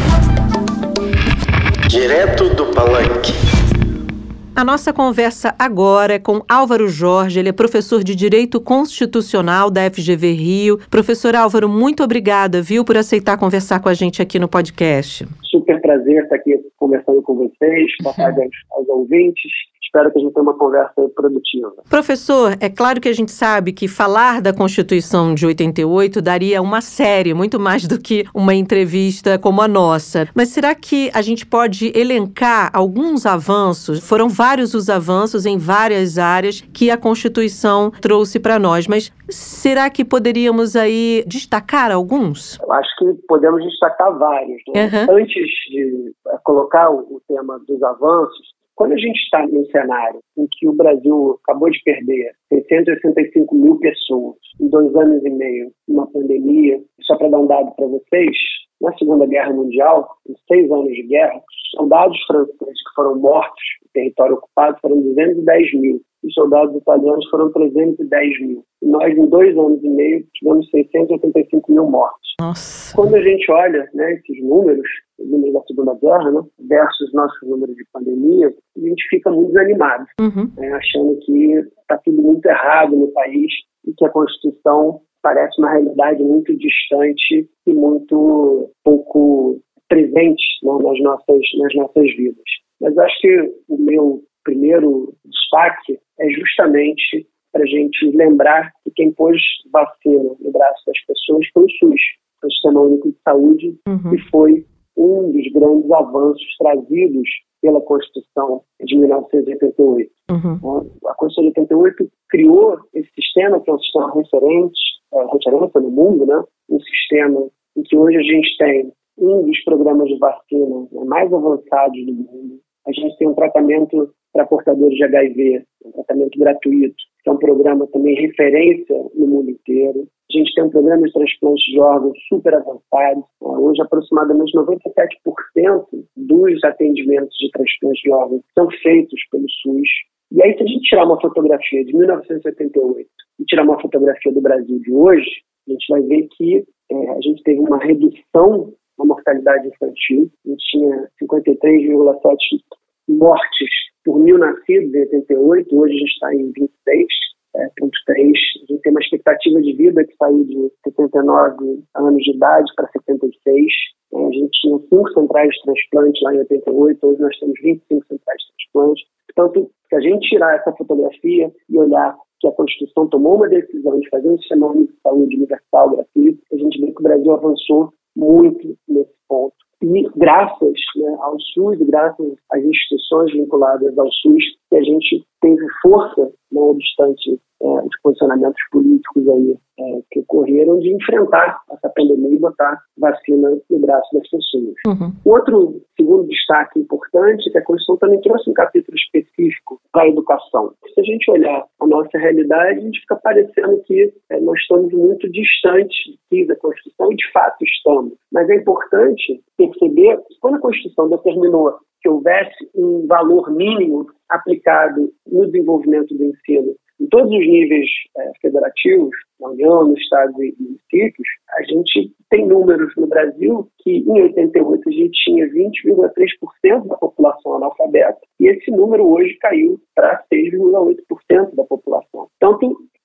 Direto do Palanque. A nossa conversa agora é com Álvaro Jorge, ele é professor de Direito Constitucional da FGV Rio. Professor Álvaro, muito obrigada, viu, por aceitar conversar com a gente aqui no podcast. Super prazer estar aqui conversando com vocês, boa tarde aos, aos ouvintes espero que a gente tenha uma conversa produtiva. Professor, é claro que a gente sabe que falar da Constituição de 88 daria uma série, muito mais do que uma entrevista como a nossa. Mas será que a gente pode elencar alguns avanços? Foram vários os avanços em várias áreas que a Constituição trouxe para nós, mas será que poderíamos aí destacar alguns? Eu acho que podemos destacar vários. Né? Uhum. Antes de colocar o tema dos avanços, quando a gente está num cenário em que o Brasil acabou de perder 665 mil pessoas em dois anos e meio, uma pandemia, só para dar um dado para vocês, na Segunda Guerra Mundial, em seis anos de guerra, soldados franceses que foram mortos em território ocupado foram 210 mil. Os soldados italianos foram 310 mil. E nós, em dois anos e meio, tivemos 685 mil mortos. Nossa. Quando a gente olha né, esses números, números da Segunda Guerra, né, versus nossos números de pandemia, a gente fica muito desanimado, uhum. né, achando que está tudo muito errado no país e que a Constituição parece uma realidade muito distante e muito pouco presente né, nas, nossas, nas nossas vidas. Mas acho que o meu primeiro destaque é justamente para a gente lembrar que quem pôs vacina no braço das pessoas foi o SUS, o Sistema Único de Saúde, uhum. que foi um dos grandes avanços trazidos pela Constituição de 1988. Uhum. A Constituição de 88 criou esse sistema, que é um sistema referente, é, referência no mundo, né? um sistema em que hoje a gente tem um dos programas de vacina mais avançados do mundo. A gente tem um tratamento para portadores de HIV, um tratamento gratuito, que é um programa também referência no mundo inteiro. A gente tem um programa de transplante de órgãos super avançado. Hoje, aproximadamente 97% dos atendimentos de transplante de órgãos são feitos pelo SUS. E aí, se a gente tirar uma fotografia de 1988 e tirar uma fotografia do Brasil de hoje, a gente vai ver que é, a gente teve uma redução na mortalidade infantil. A gente tinha 53,7 mortes por mil nascidos em 88, hoje a gente está em 26 é, ponto 3. A gente tem uma expectativa de vida que saiu de 79 anos de idade para 76. É, a gente tinha cinco centrais de transplante lá em 88, hoje nós temos 25 centrais de transplante. Portanto, se a gente tirar essa fotografia e olhar que a Constituição tomou uma decisão de fazer um sistema único de saúde universal, gratuito, a gente vê que o Brasil avançou muito nesse ponto. E graças né, ao SUS, graças às instituições vinculadas ao SUS, que a gente teve força, não obstante é, os posicionamentos políticos aí é, que ocorreram, de enfrentar essa pandemia e botar vacina no braço das pessoas. Uhum. Outro segundo destaque importante é que a Constituição também trouxe um capítulo específico para a educação. Se a gente olhar a nossa realidade, a gente fica parecendo que é, nós estamos muito distantes da Constituição, e de fato estamos. Mas é importante perceber que quando a Constituição determinou que houvesse um valor mínimo aplicado no desenvolvimento do ensino em todos os níveis é, federativos, na União, nos estados e municípios, a gente tem números no Brasil que em 88 a gente tinha 20,3% da população analfabeta e esse número hoje caiu para 6,8% da população.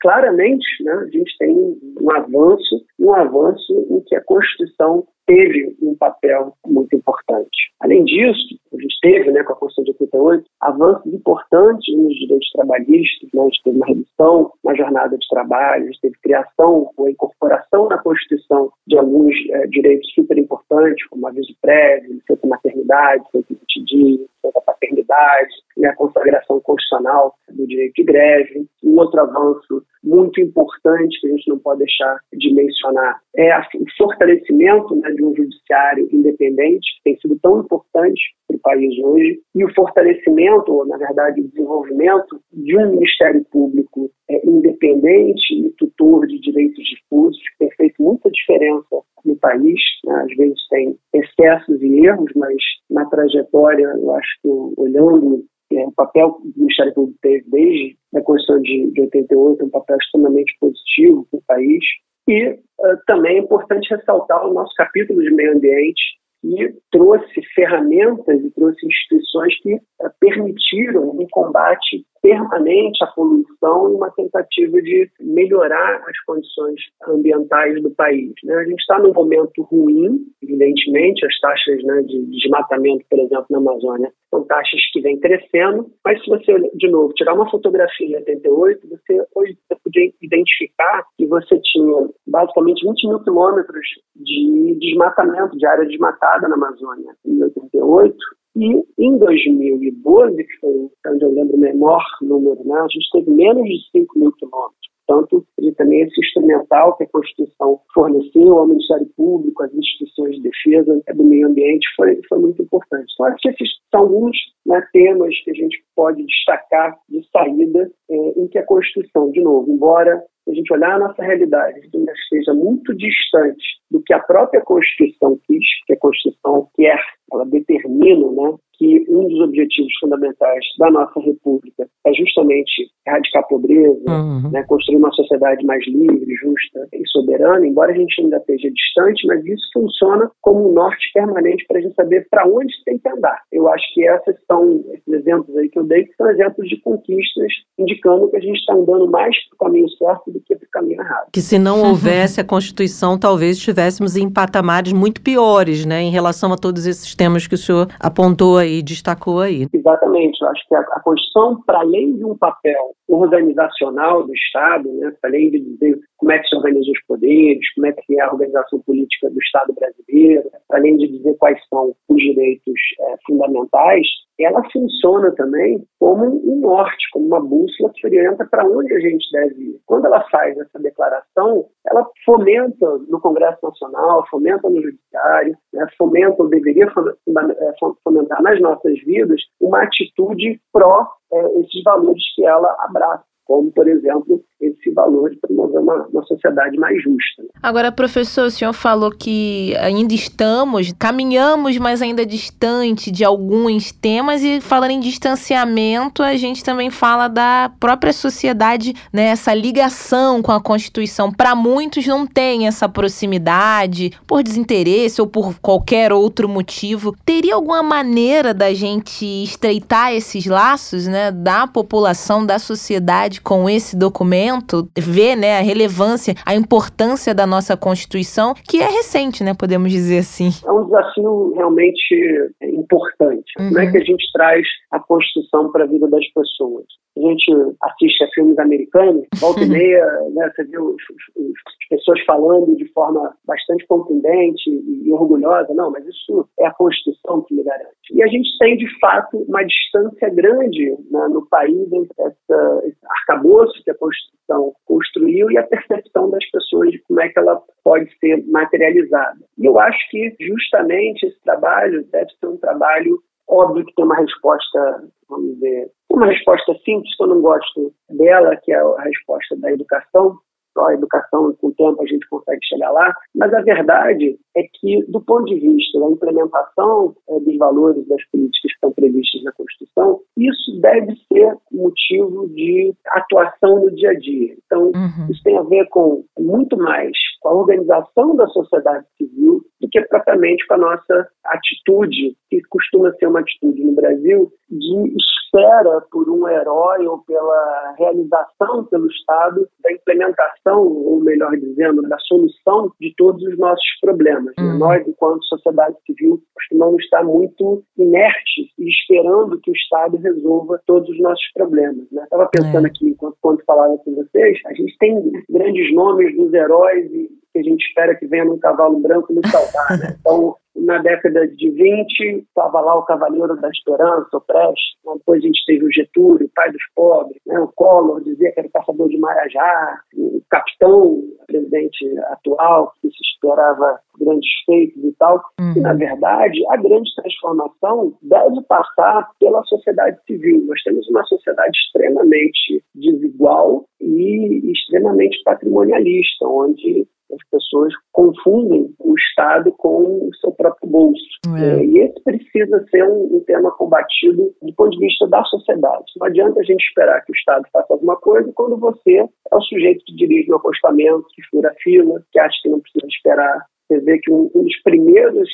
Claramente, né, a gente tem um avanço, um avanço em que a Constituição teve um papel muito importante. Além disso, a gente teve, né, com a Constituição de 88, avanços importantes nos direitos trabalhistas, né, a gente teve uma redução na jornada de trabalho, a gente teve criação ou incorporação na Constituição de alguns é, direitos super importantes, como aviso prévio, licença maternidade, licença de dias, licença paternidade, né, a consagração constitucional do direito de greve. Um outro avanço muito importante que a gente não pode deixar de mencionar é o fortalecimento né, de um judiciário independente, que tem sido tão importante para o país hoje, e o fortalecimento, ou na verdade o desenvolvimento de um Ministério Público é, independente e tutor de direitos difusos, que tem feito muita diferença no país. Né? Às vezes tem excessos e erros, mas na trajetória, eu acho que olhando é, o papel que o Ministério Público teve desde a Constituição de, de 88 é um papel extremamente positivo para o país. E uh, também é importante ressaltar o nosso capítulo de meio ambiente, que trouxe ferramentas e trouxe instituições que uh, permitiram um combate permanente a poluição e uma tentativa de melhorar as condições ambientais do país. Né? A gente está num momento ruim, evidentemente, as taxas né, de desmatamento, por exemplo, na Amazônia, são taxas que vêm crescendo, mas se você, de novo, tirar uma fotografia em 88, você hoje você podia identificar que você tinha basicamente 20 mil quilômetros de desmatamento, de área desmatada na Amazônia em 88, e em 2012, que foi onde eu lembro o menor número, né, a gente teve menos de 5 mil quilômetros. Portanto, e também esse instrumental que a Constituição forneceu ao Ministério Público, às instituições de defesa do meio ambiente, foi, foi muito importante. Então, acho que esses são alguns né, temas que a gente pode destacar de saída é, em que a Constituição, de novo, embora a gente olhar a nossa realidade ainda esteja muito distante do que a própria Constituição quis, que a Constituição quer, ela determina né, que um dos objetivos fundamentais da nossa República é justamente erradicar a pobreza, uhum. né, construir uma sociedade mais livre, justa e soberana, embora a gente ainda esteja distante, mas isso funciona como um norte permanente para a gente saber para onde tem que andar. Eu acho que esses são esses exemplos aí que eu dei, que são exemplos de conquistas, indicando que a gente está andando mais para o caminho certo do que para o caminho errado. Que se não houvesse a Constituição, talvez estivéssemos em patamares muito piores, né, em relação a todos esses temas que o senhor apontou aí, destacou aí. Exatamente. Eu acho que a, a Constituição, para além de um papel organizacional do Estado, né, para além de dizer como é que se organizam os poderes, como é que é a organização política do Estado brasileiro, para além de dizer quais são os direitos é, fundamentais, ela funciona também como um norte, como uma bússola que orienta para onde a gente deve ir. Quando ela faz essa declaração, ela fomenta no Congresso Nacional, fomenta no Judiciário, né, fomenta, ou deveria é, fomentar nas nossas vidas, uma atitude pró é, esses valores que ela abraça como, por exemplo, esse valor de promover uma, uma sociedade mais justa. Né? Agora, professor, o senhor falou que ainda estamos, caminhamos, mas ainda distante de alguns temas, e falando em distanciamento, a gente também fala da própria sociedade, né, essa ligação com a Constituição. Para muitos não tem essa proximidade, por desinteresse ou por qualquer outro motivo. Teria alguma maneira da gente estreitar esses laços, né, da população, da sociedade? com esse documento, ver né, a relevância, a importância da nossa Constituição, que é recente, né, podemos dizer assim. É um desafio realmente importante. Uhum. Como é que a gente traz a Constituição para a vida das pessoas? A gente assiste a filmes americanos, volta e meia, né, você vê os, os, as pessoas falando de forma bastante contundente e, orgulhosa, não, mas isso é a Constituição que me garante. E a gente tem, de fato, uma distância grande né, no país entre essa, esse arcabouço que a Constituição construiu e a percepção das pessoas de como é que ela pode ser materializada. E eu acho que justamente esse trabalho deve ser um trabalho óbvio que tem uma resposta, vamos dizer, uma resposta simples que eu não gosto dela, que é a resposta da educação, só a educação, com o tempo a gente consegue chegar lá, mas a verdade é que, do ponto de vista da implementação é, dos valores das políticas que estão previstas na Constituição, isso deve ser motivo de atuação no dia a dia. Então, uhum. isso tem a ver com muito mais com a organização da sociedade civil do que propriamente com a nossa atitude, que costuma ser uma atitude no Brasil de espera por um herói ou pela realização pelo Estado da implementação, ou melhor dizendo, da solução de todos os nossos problemas. Uhum. Nós, enquanto sociedade civil, costumamos estar muito inertes e esperando que o Estado resolva todos os nossos problemas. Né? Estava pensando é. aqui, enquanto, enquanto falava com vocês, a gente tem grandes nomes dos heróis e que a gente espera que venha num cavalo branco nos salvar. Né? Então, na década de 20, estava lá o Cavaleiro da Esperança, o Prestes, depois a gente teve o Getúlio, o pai dos pobres, né? o Collor dizia que era o caçador de Marajá, o capitão, o presidente atual, que se esperava grandes feitos e tal. Uhum. E, na verdade, a grande transformação deve passar pela sociedade civil. Nós temos uma sociedade extremamente desigual e extremamente patrimonialista, onde as pessoas confundem o Estado com o seu próprio bolso. É. É, e esse precisa ser um, um, tema combatido do ponto de vista da sociedade. Não adianta a gente esperar que o Estado faça alguma coisa quando você é o sujeito que dirige o acostamento, que fura a fila, que acha que não precisa esperar você vê que um, dos primeiros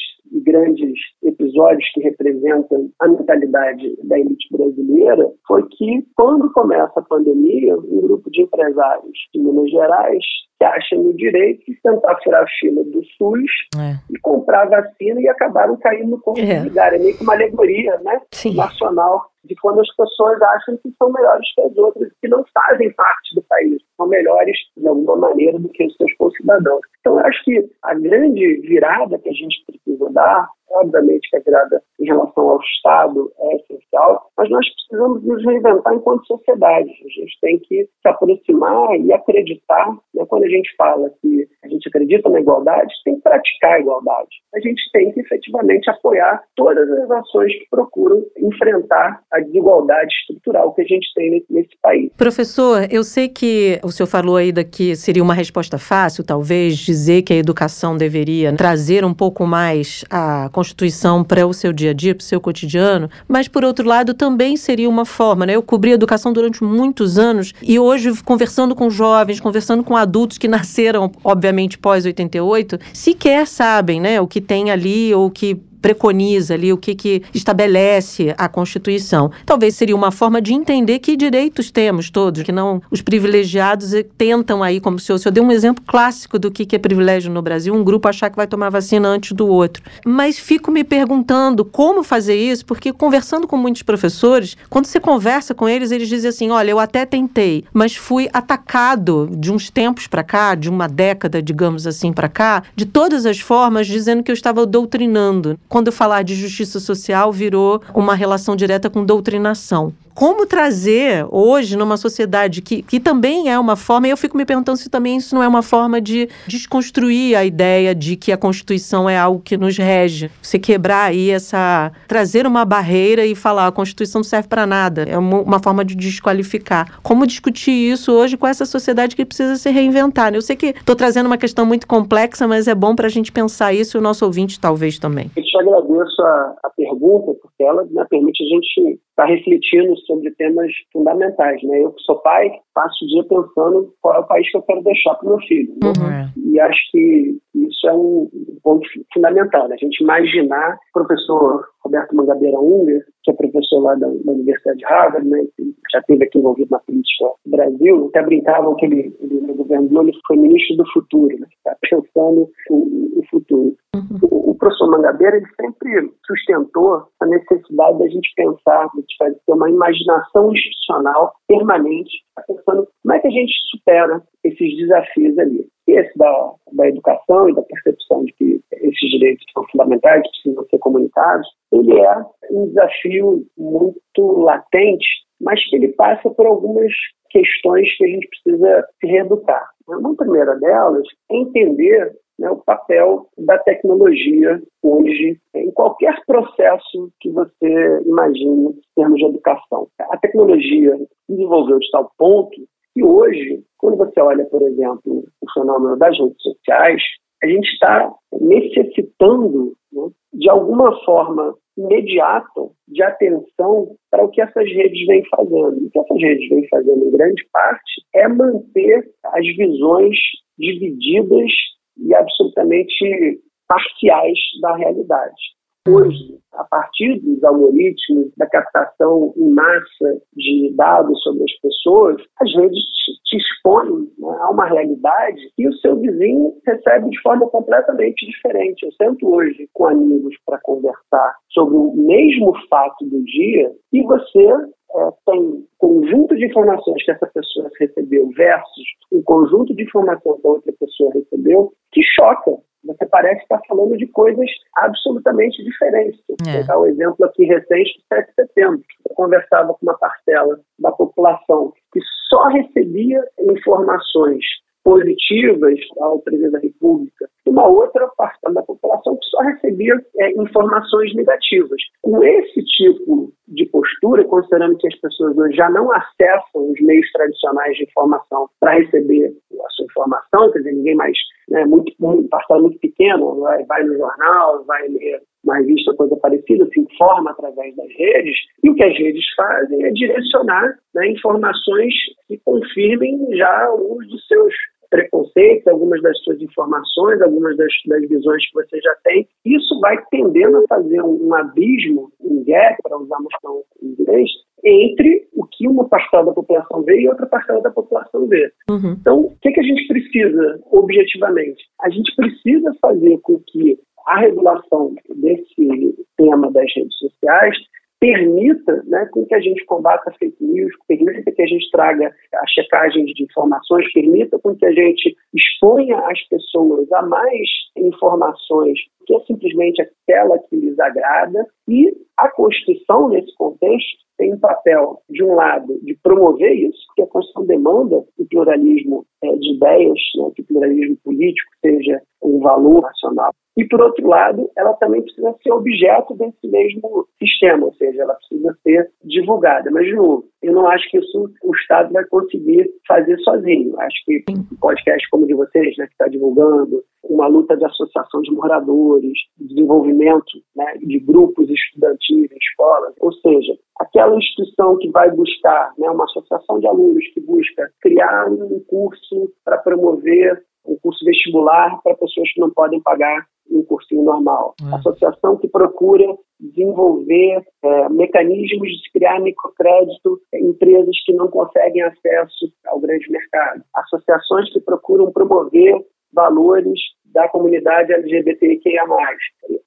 grandes episódios que representam a mentalidade da elite brasileira foi que, quando começa a pandemia, um grupo de empresários de Minas Gerais se acha no direito de tentar furar a fila do SUS é. e comprar vacina e acabaram caindo no conto é. de É meio que uma alegoria né, nacional de quando as pessoas acham que são melhores que as outras, que não fazem parte do país, são melhores de alguma maneira do que os seus concidadãos. Então, eu acho que a grande virada que a gente precisa dar obviamente que a virada em relação ao Estado é essencial, mas nós precisamos nos reinventar enquanto sociedade. A gente tem que se aproximar e acreditar. Né? Quando a gente fala que a gente acredita na igualdade, tem que praticar a igualdade. A gente tem que efetivamente apoiar todas as ações que procuram enfrentar a desigualdade estrutural que a gente tem nesse país. Professor, eu sei que o senhor falou aí que seria uma resposta fácil, talvez, dizer que a educação deveria trazer um pouco mais a Constituição para o seu dia a dia, para o seu cotidiano, mas por outro lado também seria uma forma, né? Eu cobri educação durante muitos anos e hoje conversando com jovens, conversando com adultos que nasceram, obviamente, pós 88, sequer sabem, né, o que tem ali ou o que preconiza ali, o que, que estabelece a Constituição. Talvez seria uma forma de entender que direitos temos todos, que não os privilegiados tentam aí, como o senhor, o senhor deu um exemplo clássico do que, que é privilégio no Brasil, um grupo achar que vai tomar vacina antes do outro. Mas fico me perguntando como fazer isso, porque conversando com muitos professores, quando você conversa com eles, eles dizem assim: olha, eu até tentei, mas fui atacado de uns tempos para cá, de uma década, digamos assim, para cá, de todas as formas, dizendo que eu estava doutrinando quando falar de justiça social virou uma relação direta com doutrinação como trazer hoje numa sociedade que, que também é uma forma, e eu fico me perguntando se também isso não é uma forma de desconstruir a ideia de que a Constituição é algo que nos rege. Você quebrar aí essa. trazer uma barreira e falar a Constituição não serve para nada. É uma, uma, forma de desqualificar. Como discutir isso hoje com essa sociedade que precisa se reinventar? Né? Eu sei que estou trazendo uma questão muito complexa, mas é bom para a gente pensar isso e o nosso ouvinte talvez também. Eu te agradeço a, a pergunta, porque ela né, permite a gente estar tá refletindo sobre temas fundamentais. Né? Eu que sou pai, passo o dia pensando qual é o país que eu quero deixar para o meu filho. Né? Uhum. E acho que isso é um ponto fundamental, né? a gente imaginar o professor Roberto Mangabeira Unger, que é professor lá da, da Universidade de Harvard, né, que já esteve aqui envolvido na política do Brasil, até brincavam que ele, ele no governo Lula, foi ministro do futuro, né, está pensando o, futuro. Uhum. O, o, professor Mangabeira ele sempre sustentou a necessidade da gente pensar, de ter uma imaginação institucional permanente, pensando como é que a gente supera esses desafios ali. Esse da, da educação e da percepção de que esses direitos são fundamentais, precisam ser comunicados, ele é um desafio muito latente, mas que ele passa por algumas questões que a gente precisa se reeducar. Uma primeira delas é entender né, o papel da tecnologia hoje em qualquer processo que você imagine em termos de educação. A tecnologia desenvolveu de tal ponto que hoje, quando você olha, por exemplo, o fenômeno das redes sociais, a gente está necessitando, né, de alguma forma imediata, de atenção para o que essas redes vêm fazendo. O que essas redes vêm fazendo, em grande parte, é manter as visões divididas e absolutamente parciais da realidade. Hoje, a partir dos algoritmos, da captação em massa de dados sobre as pessoas, as redes te expõem né, a uma realidade que o seu vizinho recebe de forma completamente diferente. Eu sento hoje com amigos para conversar sobre o mesmo fato do dia e você é, tem conjunto de informações que essa pessoa recebeu versus um conjunto de informações que a outra pessoa recebeu que choca você parece estar falando de coisas absolutamente diferentes. Vou é. dar um exemplo aqui recente do 7 de setembro. Eu conversava com uma parcela da população que só recebia informações positivas ao presidente da República, uma outra parte da população que só recebia é, informações negativas. Com esse tipo de postura, considerando que as pessoas hoje já não acessam os meios tradicionais de informação para receber a sua informação, quer dizer, ninguém mais, né, muito, muito parcela muito pequena, vai, vai no jornal, vai ler uma revista, coisa parecida, se informa através das redes, e o que as redes fazem é direcionar né, informações que confirmem já dos seus preconceitos, algumas das suas informações, algumas das, das visões que você já tem. Isso vai tendendo a fazer um, um abismo, um gap, para usar uma expressão em inglês, entre o que uma parcela da população vê e outra parcela da população vê. Uhum. Então, o que, que a gente precisa, objetivamente? A gente precisa fazer com que a regulação desse tema das redes sociais permita né, com que a gente combata fake news, permita que a gente traga a checagem de informações, permita com que a gente exponha as pessoas a mais informações que é simplesmente aquela que lhes agrada. E a Constituição, nesse contexto, tem um papel, de um lado, de promover isso, porque a Constituição demanda o pluralismo é, de ideias, né, que o pluralismo político seja um valor nacional. E, por outro lado, ela também precisa ser objeto desse mesmo sistema, ou seja, ela precisa ser divulgada. Mas, de novo, eu não acho que isso o Estado vai conseguir fazer sozinho. Acho que um podcast como o de vocês, né, que está divulgando, uma luta de associação de moradores, desenvolvimento né, de grupos estudantis em escolas, ou seja, aquela instituição que vai buscar, né, uma associação de alunos que busca criar um curso para promover um curso vestibular para pessoas que não podem pagar um cursinho normal. É. Associação que procura desenvolver é, mecanismos de criar microcrédito em empresas que não conseguem acesso ao grande mercado. Associações que procuram promover valores da comunidade LGBTQIA+.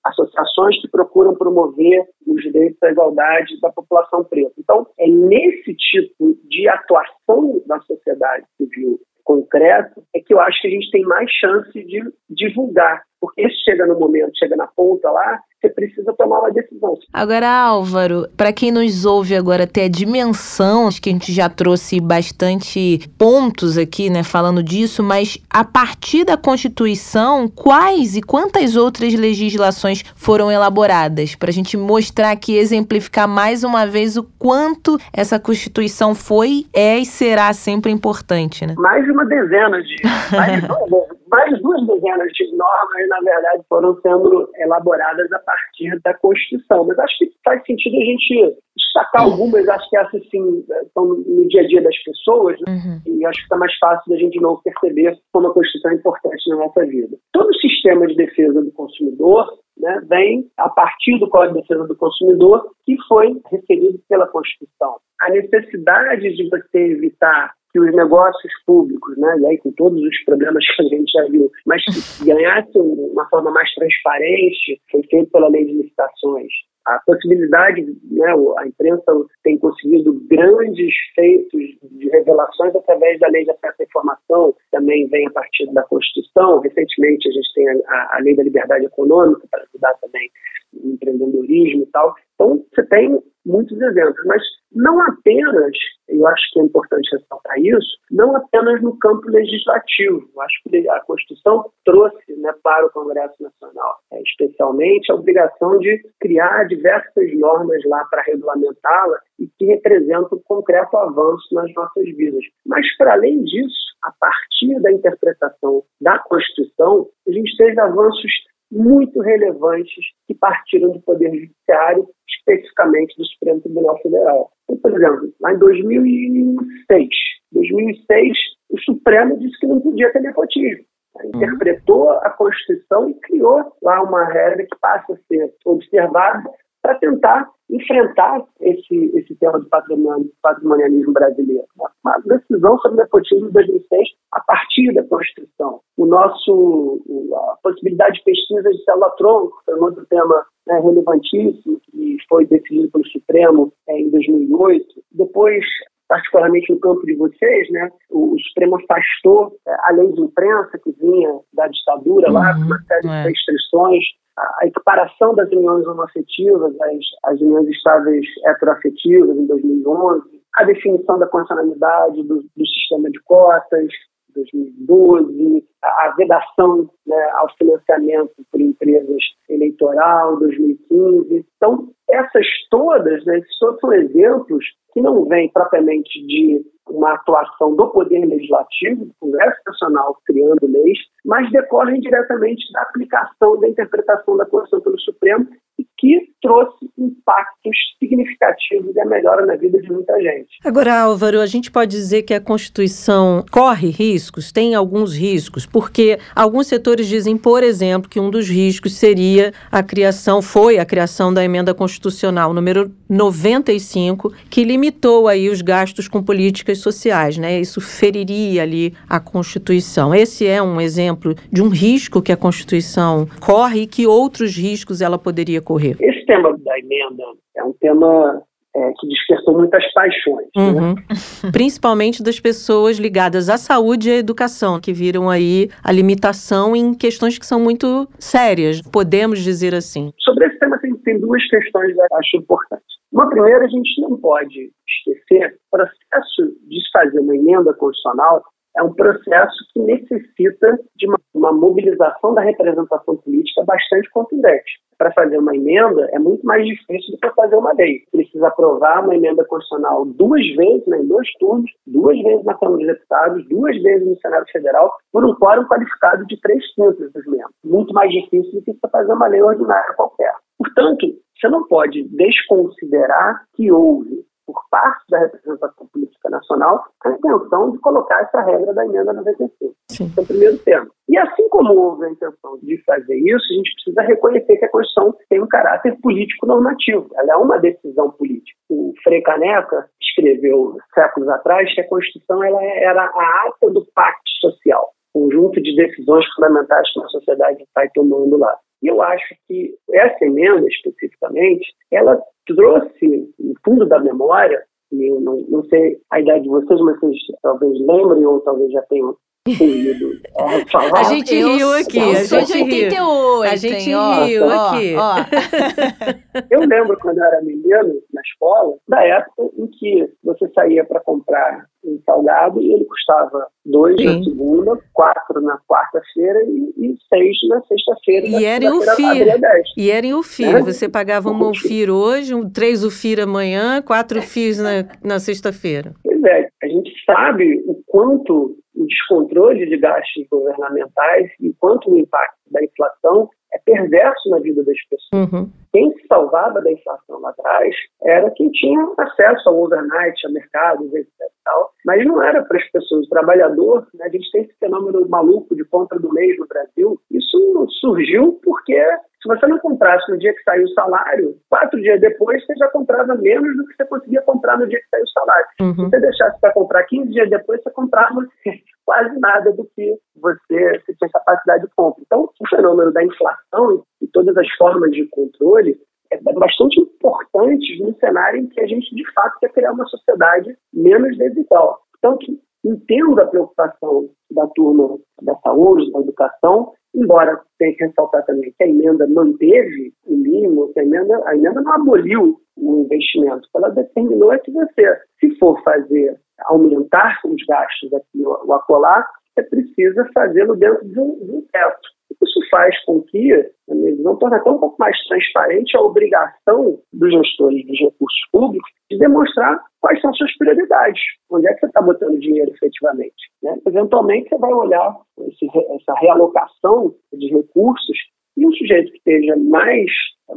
Associações que procuram promover os direitos da igualdade da população preta. Então, é nesse tipo de atuação da sociedade civil concreto é que eu acho que a gente tem mais chance de divulgar porque chega no momento, chega na ponta lá, você precisa tomar uma decisão. Agora, Álvaro, para quem nos ouve agora ter a dimensão, acho que a gente já trouxe bastante pontos aqui, né, falando disso, mas a partir da Constituição, quais e quantas outras legislações foram elaboradas? Para a gente mostrar aqui, exemplificar mais uma vez o quanto essa Constituição foi, é e será sempre importante, né? Mais de uma dezena de. Mais, mais duas dezenas de normas, na verdade, foram sendo elaboradas a partir da Constituição. Mas acho que faz sentido a gente destacar algumas, acho que essas sim estão no dia a dia das pessoas, né? uhum. e acho que está mais fácil da gente novo perceber como a Constituição é importante na nossa vida. Todo o sistema de defesa do consumidor né, vem a partir do Código de Defesa do Consumidor, que foi referido pela Constituição. A necessidade de você evitar que os negócios públicos, né, e aí com todos os problemas que a gente já viu, mas que ganhasse uma forma mais transparente, foi feito pela lei de licitações. A possibilidade, né, a imprensa tem conseguido grandes feitos de revelações através da lei de acesso à informação, também vem a partir da Constituição. Recentemente a gente tem a, a lei da liberdade econômica para ajudar também o empreendedorismo e tal. Então você tem muitos exemplos, mas não apenas, eu acho que é importante ressaltar isso, não apenas no campo legislativo. Eu acho que a Constituição trouxe né, para o Congresso Nacional, é, especialmente, a obrigação de criar diversas normas lá para regulamentá-la e que representam um concreto avanço nas nossas vidas. Mas, para além disso, a partir da interpretação da Constituição, a gente teve avanços muito relevantes que partiram do Poder Judiciário, especificamente do Supremo Tribunal Federal. Então, por exemplo, lá em 2006, 2006 o Supremo disse que não podia ter nepotismo. Interpretou a Constituição e criou lá uma regra que passa a ser observada para tentar enfrentar esse, esse tema do patrimonialismo brasileiro. Uma decisão sobre nepotismo de 2006 a partir da Constituição. O nosso, a possibilidade de pesquisa de célula-tronco foi um outro tema né, relevantíssimo que foi decidido pelo Supremo é, em 2008. Depois, particularmente no campo de vocês, né, o, o Supremo afastou é, a lei de imprensa que vinha da ditadura uhum, lá, com uma série é. de restrições a equiparação das uniões homoafetivas às, às uniões estáveis heteroafetivas em 2011, a definição da constitucionalidade do, do sistema de cotas, 2012, a vedação né, ao financiamento por empresas eleitoral, 2015. Então, todas, né, esses todos são exemplos que não vêm propriamente de uma atuação do Poder Legislativo, do Congresso Nacional, criando leis, mas decorrem diretamente da aplicação da interpretação da Constituição pelo Supremo que trouxe impactos significativos e a melhora na vida de muita gente. Agora, Álvaro, a gente pode dizer que a Constituição corre riscos, tem alguns riscos, porque alguns setores dizem, por exemplo, que um dos riscos seria a criação, foi a criação da emenda constitucional número 95, que limitou aí os gastos com políticas sociais, né? Isso feriria ali a Constituição. Esse é um exemplo de um risco que a Constituição corre e que outros riscos ela poderia correr. Esse tema da emenda é um tema é, que despertou muitas paixões. Né? Uhum. Né? Principalmente das pessoas ligadas à saúde e à educação, que viram aí a limitação em questões que são muito sérias, podemos dizer assim. Sobre esse tema, tem, tem duas questões que eu acho importantes. Uma primeira, a gente não pode esquecer, o processo de fazer uma emenda constitucional é um processo que necessita de uma, uma mobilização da representação política bastante contundente. Para fazer uma emenda é muito mais difícil do que fazer uma lei. Precisa aprovar uma emenda constitucional duas vezes, né, em dois turnos, duas vezes na Câmara dos Deputados, duas vezes no Senado Federal, por um quórum qualificado de três quintos dos membros. Muito mais difícil do que fazer uma lei ordinária qualquer. Portanto, você não pode desconsiderar que houve por parte da representação política nacional a intenção de colocar essa regra da emenda 95. Sim. Esse é o primeiro tema. E assim como houve a intenção de fazer isso, a gente precisa reconhecer que a Constituição tem um caráter político-normativo. Ela é uma decisão política. O Frei Caneca escreveu séculos atrás que a Constituição ela era a ata do pacto social, conjunto de decisões fundamentais que a sociedade vai tomando lá. E eu acho que essa emenda, especificamente, ela trouxe, no fundo da memória, eu não, não sei a idade de vocês, mas vocês talvez lembrem ou talvez já tenham A gente riu aqui. Eu a gente de 88. A gente riu ó, aqui. Ó, eu lembro quando eu era menino, na escola, da época em que você saía para comprar um salgado e ele custava dois Sim. na segunda, quatro na quarta-feira e, e, seis na sexta-feira. E era em UFIR. E era em UFIR. É? Você pagava um UFIR hoje, um, três UFIR amanhã, quatro UFIRs na, na sexta-feira. Pois é, a gente sabe o quanto o descontrole de gastos governamentais e o quanto o impacto da inflação é perverso na vida das pessoas. Uhum. Quem se salvava da inflação lá atrás era quem tinha acesso ao overnight, a mercados, etc. Tal, mas não era para as pessoas. O trabalhador, né, a gente tem esse fenômeno maluco de compra do mês no Brasil. Isso surgiu porque se você não comprasse no dia que saiu o salário, quatro dias depois você já comprava menos do que você conseguia comprar no dia que saiu o salário. Uhum. Se você deixasse para comprar 15 dias depois, você comprava quase nada do que você, você tinha capacidade de compra. Então, o fenômeno da inflação e todas as formas de controle é bastante importante no cenário em que a gente, de fato, quer criar uma sociedade menos desigual. Então, entendo a preocupação da turma da saúde, da educação, embora tenha que ressaltar também que a emenda manteve o mínimo, que a emenda, a emenda não aboliu o investimento, ela determinou é que você, se for fazer aumentar os gastos aqui ou acolá, você precisa fazê-lo dentro de um, de um teto. Isso faz com que, minha visão, torne até um pouco mais transparente a obrigação dos gestores dos recursos públicos de demonstrar quais são suas prioridades, onde é que você está botando dinheiro efetivamente. Né? Eventualmente, você vai olhar esse, essa realocação de recursos e um sujeito que esteja mais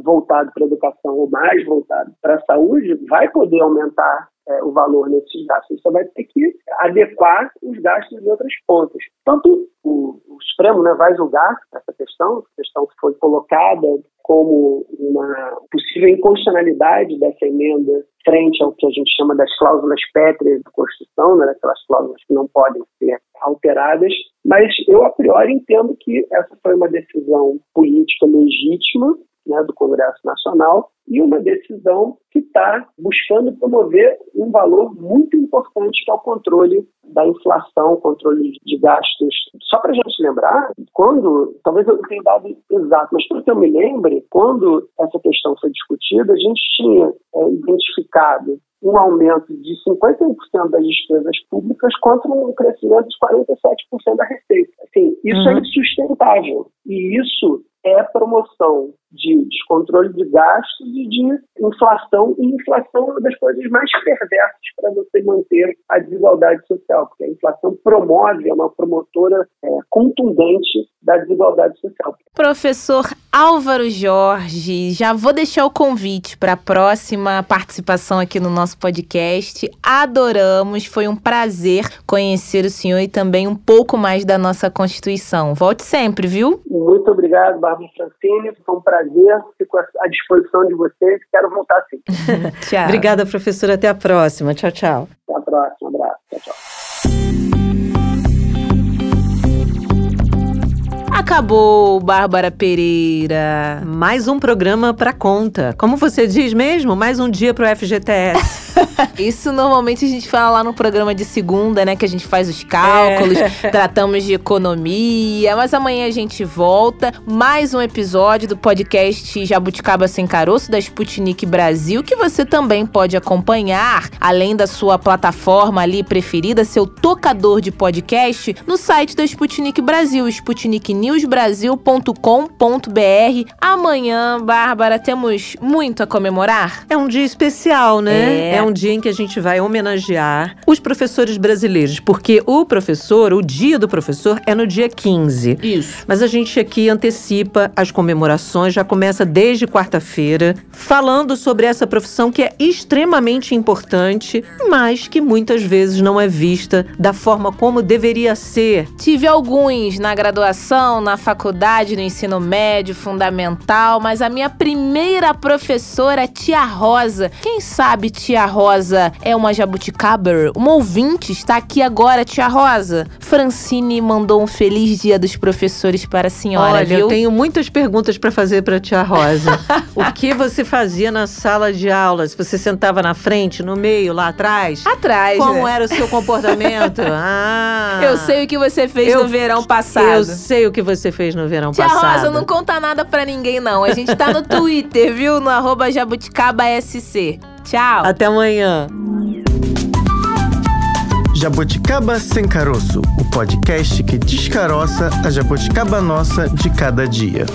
voltado para a educação ou mais voltado para a saúde vai poder aumentar é, o valor nesses gastos. Você vai ter que adequar os gastos de outras pontas. Tanto o, o Supremo né, vai julgar essa questão, questão que foi colocada como uma possível inconstitucionalidade dessa emenda frente ao que a gente chama das cláusulas pétreas da Constituição, né, aquelas cláusulas que não podem ser alteradas, mas eu, a priori, entendo que essa foi uma decisão política legítima né, do Congresso Nacional e uma decisão que está buscando promover um valor muito importante que é o controle da inflação, controle de gastos. Só para a gente lembrar, quando, talvez eu não tenha dado exato, mas para que eu me lembre, quando essa questão foi discutida, a gente tinha é, identificado um aumento de 51% das despesas públicas contra um crescimento de 47% da receita. Assim, isso é uhum. é insustentável. E isso é promoção de descontrole de gastos e de inflação, e inflação é uma das coisas mais perversas para você manter a desigualdade social, porque a inflação promove, é uma promotora é, contundente da desigualdade social. Professor Álvaro Jorge, já vou deixar o convite para a próxima participação aqui no nosso podcast. Adoramos, foi um prazer conhecer o senhor e também um pouco mais da nossa Constituição. Volte sempre, viu? Muito obrigado, Bárbara Francine. Foi um prazer. Fico à disposição de vocês. Quero voltar sim. tchau. Obrigada, professora. Até a próxima. Tchau, tchau. Até a próxima. Um abraço. Tchau, tchau. Acabou, Bárbara Pereira. Mais um programa para conta. Como você diz mesmo, mais um dia pro FGTS. Isso normalmente a gente fala lá no programa de segunda, né? Que a gente faz os cálculos, é. tratamos de economia. Mas amanhã a gente volta. Mais um episódio do podcast Jabuticaba Sem Caroço, da Sputnik Brasil, que você também pode acompanhar, além da sua plataforma ali preferida, seu tocador de podcast, no site da Sputnik Brasil, sputniknewsbrasil.com.br. Amanhã, Bárbara, temos muito a comemorar. É um dia especial, né? É, é um dia em que a gente vai homenagear os professores brasileiros, porque o professor, o dia do professor é no dia 15. Isso. Mas a gente aqui antecipa as comemorações, já começa desde quarta-feira, falando sobre essa profissão que é extremamente importante, mas que muitas vezes não é vista da forma como deveria ser. Tive alguns na graduação, na faculdade, no ensino médio, fundamental, mas a minha primeira professora, tia Rosa. Quem sabe tia Rosa Rosa é uma jabuticaber? Uma ouvinte está aqui agora, tia Rosa. Francine mandou um feliz dia dos professores para a senhora, Olha, viu? eu tenho muitas perguntas para fazer para tia Rosa. o que você fazia na sala de aula? Se você sentava na frente, no meio, lá atrás? Atrás. Como né? era o seu comportamento? ah. Eu sei o que você fez eu, no verão passado. Eu sei o que você fez no verão tia passado. Tia Rosa, não conta nada para ninguém não. A gente tá no Twitter, viu? No arroba jabuticabasc. Tchau. Até amanhã. Jabuticaba Sem Caroço, o podcast que descaroça a jabuticaba nossa de cada dia.